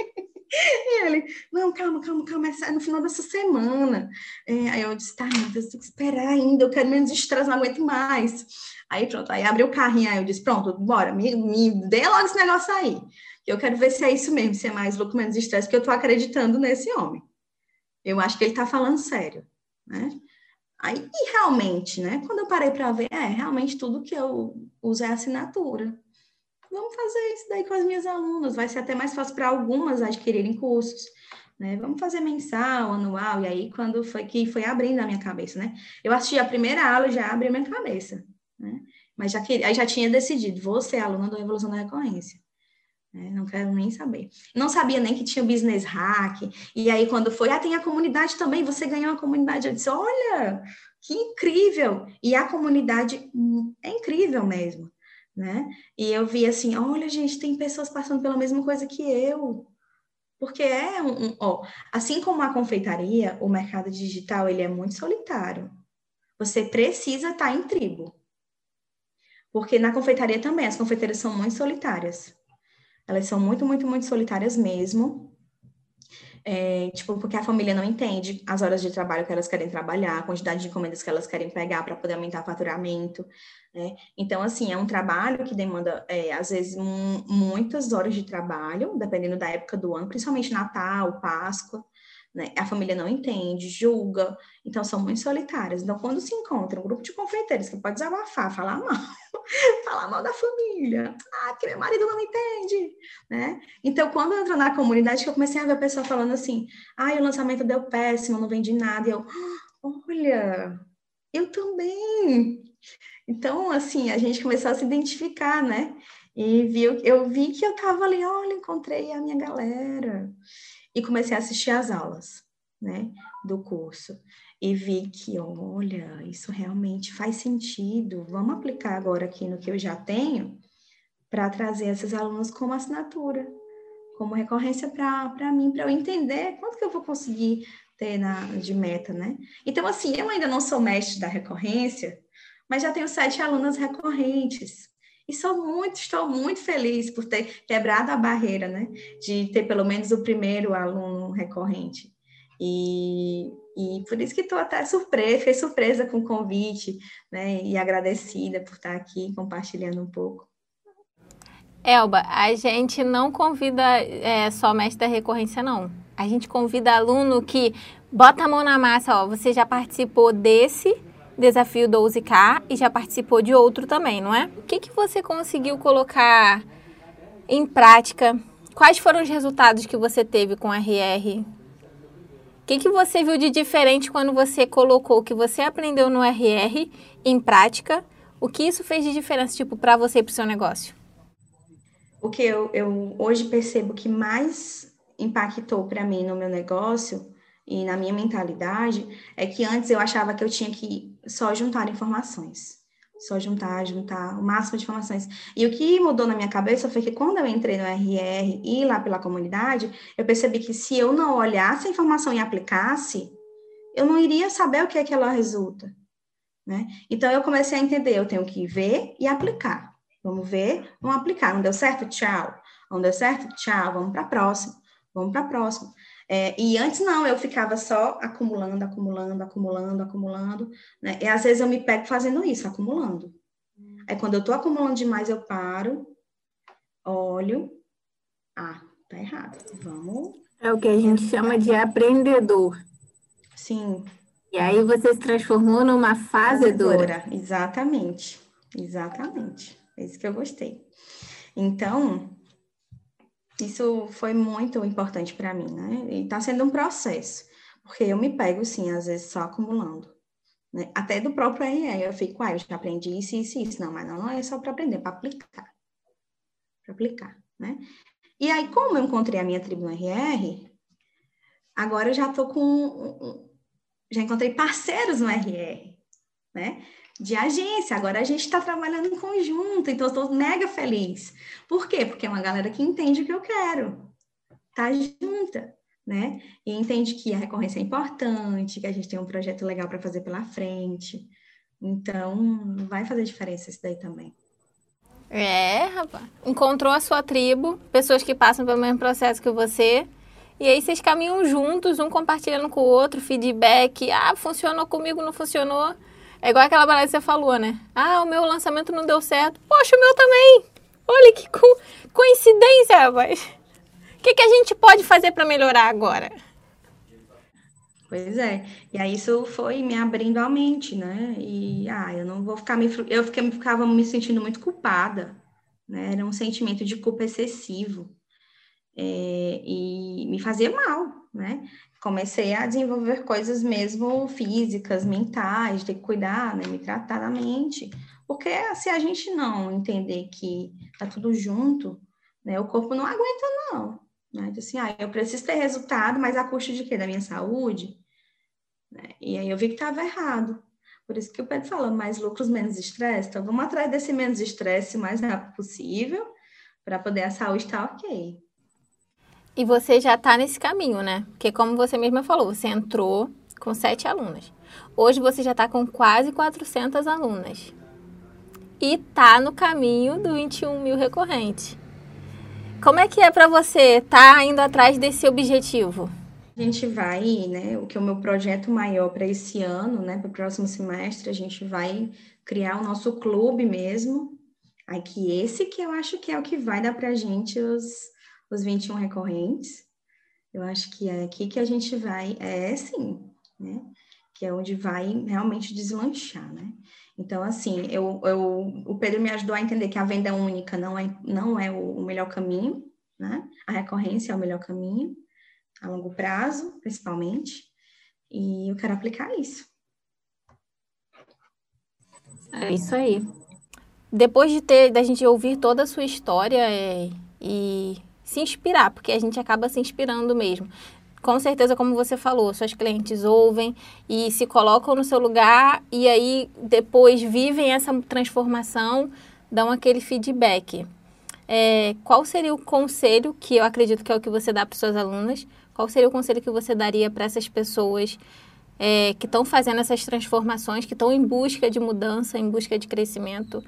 E ele, não, calma, calma, calma, é no final dessa semana. É, aí eu disse, tá, meu Deus, tem que esperar ainda, eu quero menos estresse, não aguento mais. Aí pronto, aí abriu o carrinho, aí eu disse, pronto, bora, me, me dê logo esse negócio aí. Eu quero ver se é isso mesmo, se é mais lucro, menos estresse, porque eu tô acreditando nesse homem. Eu acho que ele tá falando sério, né? Aí, e realmente, né? Quando eu parei para ver, é, realmente tudo que eu uso é assinatura. Vamos fazer isso daí com as minhas alunas, vai ser até mais fácil para algumas adquirirem cursos. Né? Vamos fazer mensal, anual, e aí quando foi que foi abrindo a minha cabeça, né? Eu assisti a primeira aula já abriu a minha cabeça né? Mas já que, aí já tinha decidido, vou ser aluna da Evolução da Recorrência. Né? Não quero nem saber. Não sabia nem que tinha business hack. E aí, quando foi, ah, tem a comunidade também, você ganhou uma comunidade. Eu disse, olha, que incrível! E a comunidade hum, é incrível mesmo, né? E eu vi assim, olha, gente, tem pessoas passando pela mesma coisa que eu. Porque é um, um ó, assim como a confeitaria, o mercado digital, ele é muito solitário. Você precisa estar em tribo. Porque na confeitaria também, as confeiteiras são muito solitárias. Elas são muito, muito, muito solitárias mesmo. É, tipo, porque a família não entende as horas de trabalho que elas querem trabalhar, a quantidade de encomendas que elas querem pegar para poder aumentar o faturamento, né? Então, assim, é um trabalho que demanda, é, às vezes, muitas horas de trabalho, dependendo da época do ano, principalmente Natal, Páscoa, né? A família não entende, julga, então são muito solitárias. Então, quando se encontra um grupo de confeiteiros que pode desabafar, falar mal, [laughs] falar mal da família, ah, porque meu marido não entende, né? Então, quando eu entro na comunidade, que eu comecei a ver a pessoa falando assim, ah, o lançamento deu péssimo, não vendi nada, e eu, olha, eu também. Então, assim, a gente começou a se identificar, né? E viu, eu vi que eu tava ali, olha, encontrei a minha galera e comecei a assistir às aulas, né, do curso. E vi que, olha, isso realmente faz sentido. Vamos aplicar agora aqui no que eu já tenho para trazer esses alunos como assinatura, como recorrência para mim, para eu entender quanto que eu vou conseguir ter na, de meta, né? Então, assim, eu ainda não sou mestre da recorrência, mas já tenho sete alunas recorrentes. E sou muito, estou muito feliz por ter quebrado a barreira, né? De ter pelo menos o primeiro aluno recorrente. E, e por isso que estou até surpresa, fiquei surpresa com o convite, né? E agradecida por estar aqui compartilhando um pouco. Elba, a gente não convida é, só mestre da recorrência, não. A gente convida aluno que bota a mão na massa, ó. Você já participou desse, desafio 12K e já participou de outro também, não é? O que, que você conseguiu colocar em prática? Quais foram os resultados que você teve com RR? O que, que você viu de diferente quando você colocou o que você aprendeu no RR em prática? O que isso fez de diferença, tipo, para você e para o seu negócio? O que eu, eu hoje percebo que mais impactou para mim no meu negócio e na minha mentalidade é que antes eu achava que eu tinha que só juntar informações. Só juntar, juntar o máximo de informações. E o que mudou na minha cabeça foi que quando eu entrei no RR e lá pela comunidade, eu percebi que se eu não olhasse a informação e aplicasse, eu não iria saber o que é que ela resulta. Né? Então eu comecei a entender, eu tenho que ver e aplicar. Vamos ver, vamos aplicar. Não deu certo? Tchau. Não deu certo? Tchau. Vamos para a próxima. Vamos para a próxima. É, e antes não, eu ficava só acumulando, acumulando, acumulando, acumulando, né? E às vezes eu me pego fazendo isso, acumulando. Aí quando eu tô acumulando demais, eu paro, olho, ah, tá errado. Vamos. É o que a gente chama de aprendedor. Sim. E aí você se transformou numa fazedora. fazedora. Exatamente. Exatamente. É isso que eu gostei. Então, isso foi muito importante para mim, né? E está sendo um processo, porque eu me pego, sim, às vezes só acumulando. Né? Até do próprio RR, eu fico, ah, eu já aprendi isso, isso, isso. Não, mas não, não é só para aprender, é para aplicar. Para aplicar, né? E aí, como eu encontrei a minha tribo no RR, agora eu já estou com. Já encontrei parceiros no RR, né? De agência. Agora a gente está trabalhando em conjunto, então estou mega feliz. Por quê? Porque é uma galera que entende o que eu quero, tá junta, né? E entende que a recorrência é importante, que a gente tem um projeto legal para fazer pela frente. Então, vai fazer diferença isso daí também. É, rapaz. Encontrou a sua tribo, pessoas que passam pelo mesmo processo que você. E aí vocês caminham juntos, um compartilhando com o outro, feedback. Ah, funcionou comigo, não funcionou. É igual aquela balada que você falou, né? Ah, o meu lançamento não deu certo. Poxa, o meu também. Olha que co coincidência, rapaz. O que, que a gente pode fazer para melhorar agora? Pois é. E aí isso foi me abrindo a mente, né? E ah, eu não vou ficar me eu fiquei, ficava me sentindo muito culpada, né? Era um sentimento de culpa excessivo. É, e me fazia mal, né? comecei a desenvolver coisas mesmo físicas, mentais, que cuidar, né, me tratar da mente, porque se a gente não entender que tá tudo junto, né, o corpo não aguenta não, né, assim, ah, eu preciso ter resultado, mas a custa de quê? Da minha saúde? Né? E aí eu vi que estava errado. Por isso que o Pedro falou, mais lucros, menos estresse. Então, vamos atrás desse menos estresse o mais rápido possível, para poder a saúde estar tá ok. E você já está nesse caminho, né? Porque como você mesma falou, você entrou com sete alunas. Hoje você já está com quase 400 alunas. E está no caminho do 21 mil recorrentes. Como é que é para você estar tá indo atrás desse objetivo? A gente vai, né? O que é o meu projeto maior para esse ano, né? Para o próximo semestre, a gente vai criar o nosso clube mesmo. Aí que esse que eu acho que é o que vai dar para a gente os, os 21 recorrentes. Eu acho que é aqui que a gente vai, é sim, né? Que é onde vai realmente deslanchar, né? Então, assim, eu, eu, o Pedro me ajudou a entender que a venda única não é, não é o, melhor caminho, né? A recorrência é o melhor caminho, a longo prazo, principalmente. E eu quero aplicar isso. É isso aí. Depois de ter, da gente ouvir toda a sua história é, e se inspirar, porque a gente acaba se inspirando mesmo. Com certeza, como você falou, suas clientes ouvem e se colocam no seu lugar e aí depois vivem essa transformação, dão aquele feedback. É, qual seria o conselho, que eu acredito que é o que você dá para suas alunas, qual seria o conselho que você daria para essas pessoas é, que estão fazendo essas transformações, que estão em busca de mudança, em busca de crescimento,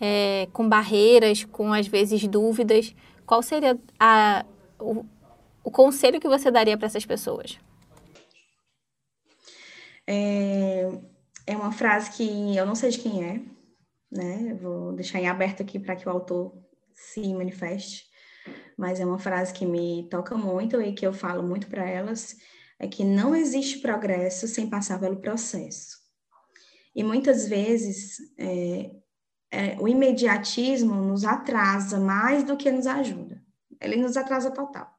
é, com barreiras, com às vezes dúvidas? Qual seria a, o, o conselho que você daria para essas pessoas? É, é uma frase que eu não sei de quem é, né? Eu vou deixar em aberto aqui para que o autor se manifeste, mas é uma frase que me toca muito e que eu falo muito para elas, é que não existe progresso sem passar pelo processo. E muitas vezes é, é, o imediatismo nos atrasa mais do que nos ajuda. Ele nos atrasa total.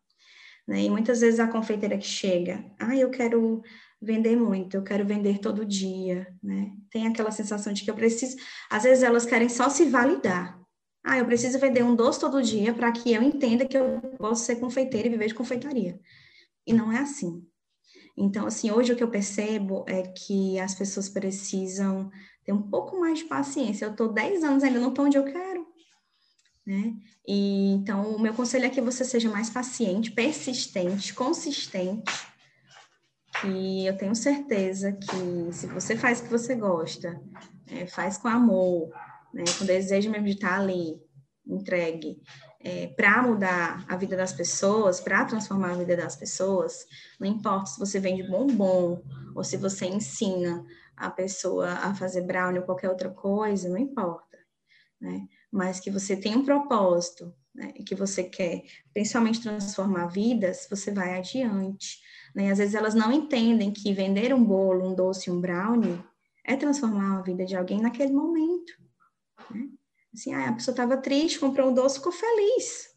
Né? E muitas vezes a confeiteira que chega, ah, eu quero vender muito, eu quero vender todo dia, né? Tem aquela sensação de que eu preciso. Às vezes elas querem só se validar. Ah, eu preciso vender um doce todo dia para que eu entenda que eu posso ser confeiteira e viver de confeitaria. E não é assim. Então, assim, hoje o que eu percebo é que as pessoas precisam ter um pouco mais de paciência. Eu estou 10 anos ainda não estou onde eu quero. Né? E, então, o meu conselho é que você seja mais paciente, persistente, consistente. E eu tenho certeza que se você faz o que você gosta, é, faz com amor, né, com desejo mesmo de estar ali, entregue, é, para mudar a vida das pessoas, para transformar a vida das pessoas, não importa se você vende bombom ou se você ensina a pessoa a fazer brownie ou qualquer outra coisa, não importa, né? Mas que você tem um propósito, né? que você quer, principalmente transformar vidas, você vai adiante. Né? E às vezes elas não entendem que vender um bolo, um doce, um brownie é transformar a vida de alguém naquele momento. Né? Assim, ah, a pessoa estava triste, comprou um doce, ficou feliz.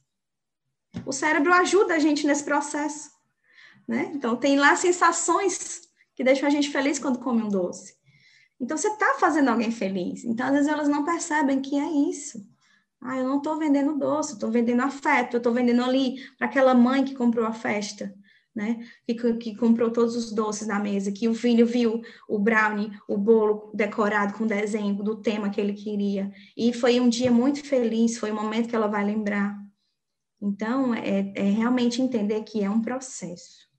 O cérebro ajuda a gente nesse processo. Né? Então, tem lá sensações que deixam a gente feliz quando come um doce. Então, você está fazendo alguém feliz. Então, às vezes, elas não percebem que é isso. Ah, eu não estou vendendo doce, estou vendendo afeto, estou vendendo ali para aquela mãe que comprou a festa né? Que, que, comprou todos os doces na mesa, que o filho viu o brownie, o bolo decorado com desenho do tema que ele queria. E foi um dia muito feliz, foi um momento que ela vai lembrar. Então, é, é realmente entender que é um processo.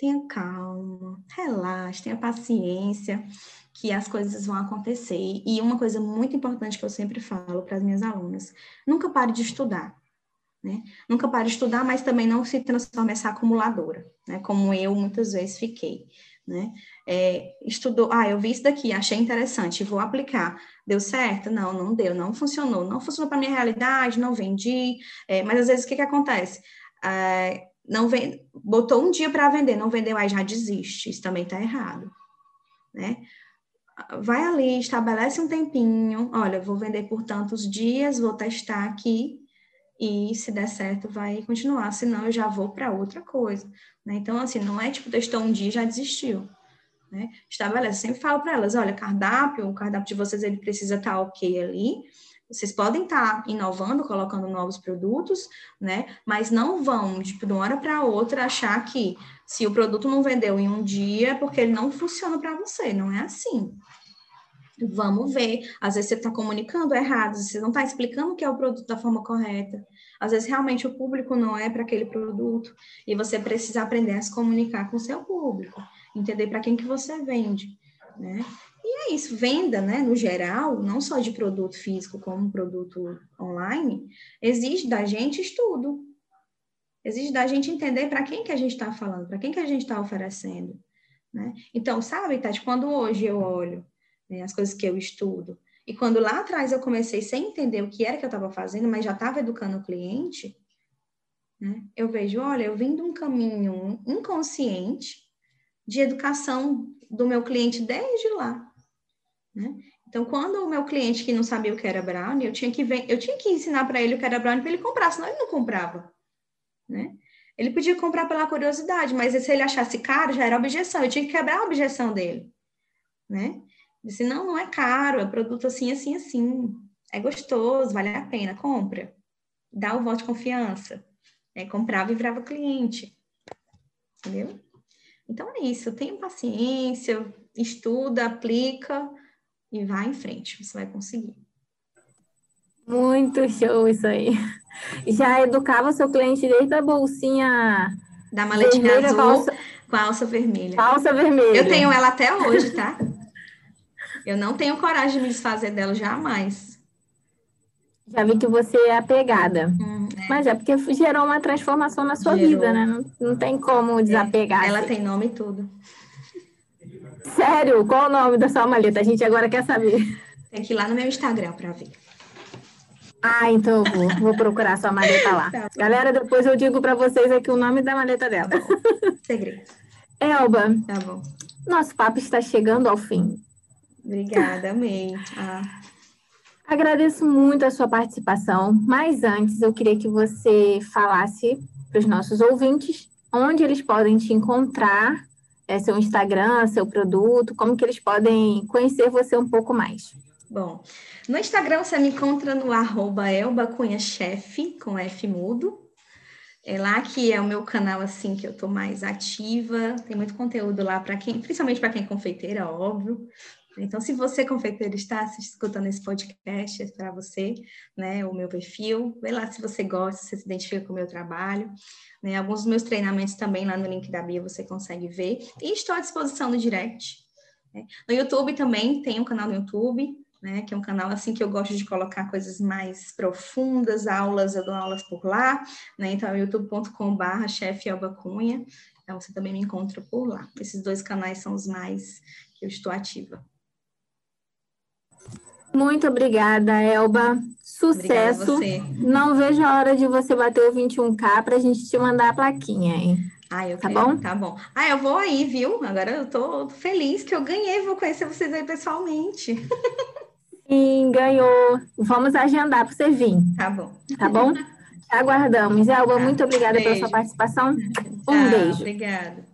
Tenha calma, relaxe, tenha paciência, que as coisas vão acontecer. E uma coisa muito importante que eu sempre falo para as minhas alunas: nunca pare de estudar. Né? Nunca pare de estudar, mas também não se transforme essa acumuladora, né? como eu muitas vezes fiquei. Né? É, estudou, ah, eu vi isso daqui, achei interessante, vou aplicar. Deu certo? Não, não deu, não funcionou. Não funcionou para minha realidade, não vendi. É, mas às vezes o que, que acontece? É, não vem, botou um dia para vender, não vendeu, aí já desiste. Isso também está errado. Né? Vai ali, estabelece um tempinho. Olha, vou vender por tantos dias, vou testar aqui e se der certo vai continuar, senão eu já vou para outra coisa, né? Então, assim, não é tipo, testou um dia e já desistiu, né? Estabelece, sempre falo para elas, olha, cardápio, o cardápio de vocês, ele precisa estar tá ok ali, vocês podem estar tá inovando, colocando novos produtos, né? Mas não vão, tipo, de uma hora para outra, achar que se o produto não vendeu em um dia, é porque ele não funciona para você, não é assim, Vamos ver. Às vezes você está comunicando errado, você não está explicando o que é o produto da forma correta. Às vezes realmente o público não é para aquele produto e você precisa aprender a se comunicar com o seu público, entender para quem que você vende, né? E é isso, venda, né, no geral, não só de produto físico como produto online, exige da gente estudo. Exige da gente entender para quem que a gente está falando, para quem que a gente está oferecendo, né? Então, sabe, Tati, quando hoje eu olho né, as coisas que eu estudo. E quando lá atrás eu comecei sem entender o que era que eu estava fazendo, mas já estava educando o cliente, né, eu vejo, olha, eu vim de um caminho inconsciente de educação do meu cliente desde lá. Né? Então, quando o meu cliente que não sabia o que era brownie, eu tinha que, eu tinha que ensinar para ele o que era brownie para ele comprar, senão ele não comprava. Né? Ele podia comprar pela curiosidade, mas se ele achasse caro, já era objeção. Eu tinha que quebrar a objeção dele. Né? Disse, não, não é caro, é produto assim, assim, assim. É gostoso, vale a pena, compra. Dá o voto de confiança. É, comprava e virava cliente. Entendeu? Então é isso, tenha paciência, estuda, aplica e vai em frente, você vai conseguir. Muito show isso aí. [laughs] Já educava seu cliente desde a bolsinha da maletinha vermelha, azul alça... com a alça vermelha. Alça vermelha. Eu tenho ela até hoje, tá? Eu não tenho coragem de me desfazer dela jamais. Já vi que você é apegada. Hum, é. Mas é porque gerou uma transformação na sua gerou. vida, né? Não, não tem como desapegar. É. Ela assim. tem nome e tudo. Sério? Qual o nome da sua maleta? A gente agora quer saber. Tem que ir lá no meu Instagram para ver. Ah, então eu vou, vou procurar sua maleta lá. [laughs] Tá Galera, depois eu digo para vocês aqui o nome da maleta dela. Tá [laughs] Segredo. Elba. Tá bom. Nosso papo está chegando ao fim. Obrigada, [laughs] amei. Ah. Agradeço muito a sua participação, mas antes eu queria que você falasse para os nossos ouvintes onde eles podem te encontrar, é, seu Instagram, seu produto, como que eles podem conhecer você um pouco mais. Bom, no Instagram você me encontra no arroba elbacunhachefe, com F mudo. É lá que é o meu canal assim que eu tô mais ativa. Tem muito conteúdo lá para quem, principalmente para quem é confeiteira, óbvio. Então, se você, confeiteiro, está escutando esse podcast, é para você, né, o meu perfil, vê lá se você gosta, se se identifica com o meu trabalho. Né? Alguns dos meus treinamentos também lá no link da Bia você consegue ver. E estou à disposição no direct. Né? No YouTube também, tem um canal no YouTube, né, que é um canal assim que eu gosto de colocar coisas mais profundas, aulas, eu dou aulas por lá, né, então é youtube.com/barra chefe Cunha, então você também me encontra por lá. Esses dois canais são os mais que eu estou ativa. Muito obrigada, Elba. Sucesso. Obrigada Não vejo a hora de você bater o 21K para a gente te mandar a plaquinha, hein? Ah, eu tá quero, bom? Tá bom. Ah, eu vou aí, viu? Agora eu tô feliz que eu ganhei, vou conhecer vocês aí pessoalmente. [laughs] Sim, ganhou. Vamos agendar para você vir. Tá bom. Tá bom? Aguardamos. Elba, tá. muito obrigada beijo. pela sua participação. Um Tchau, beijo. Obrigada.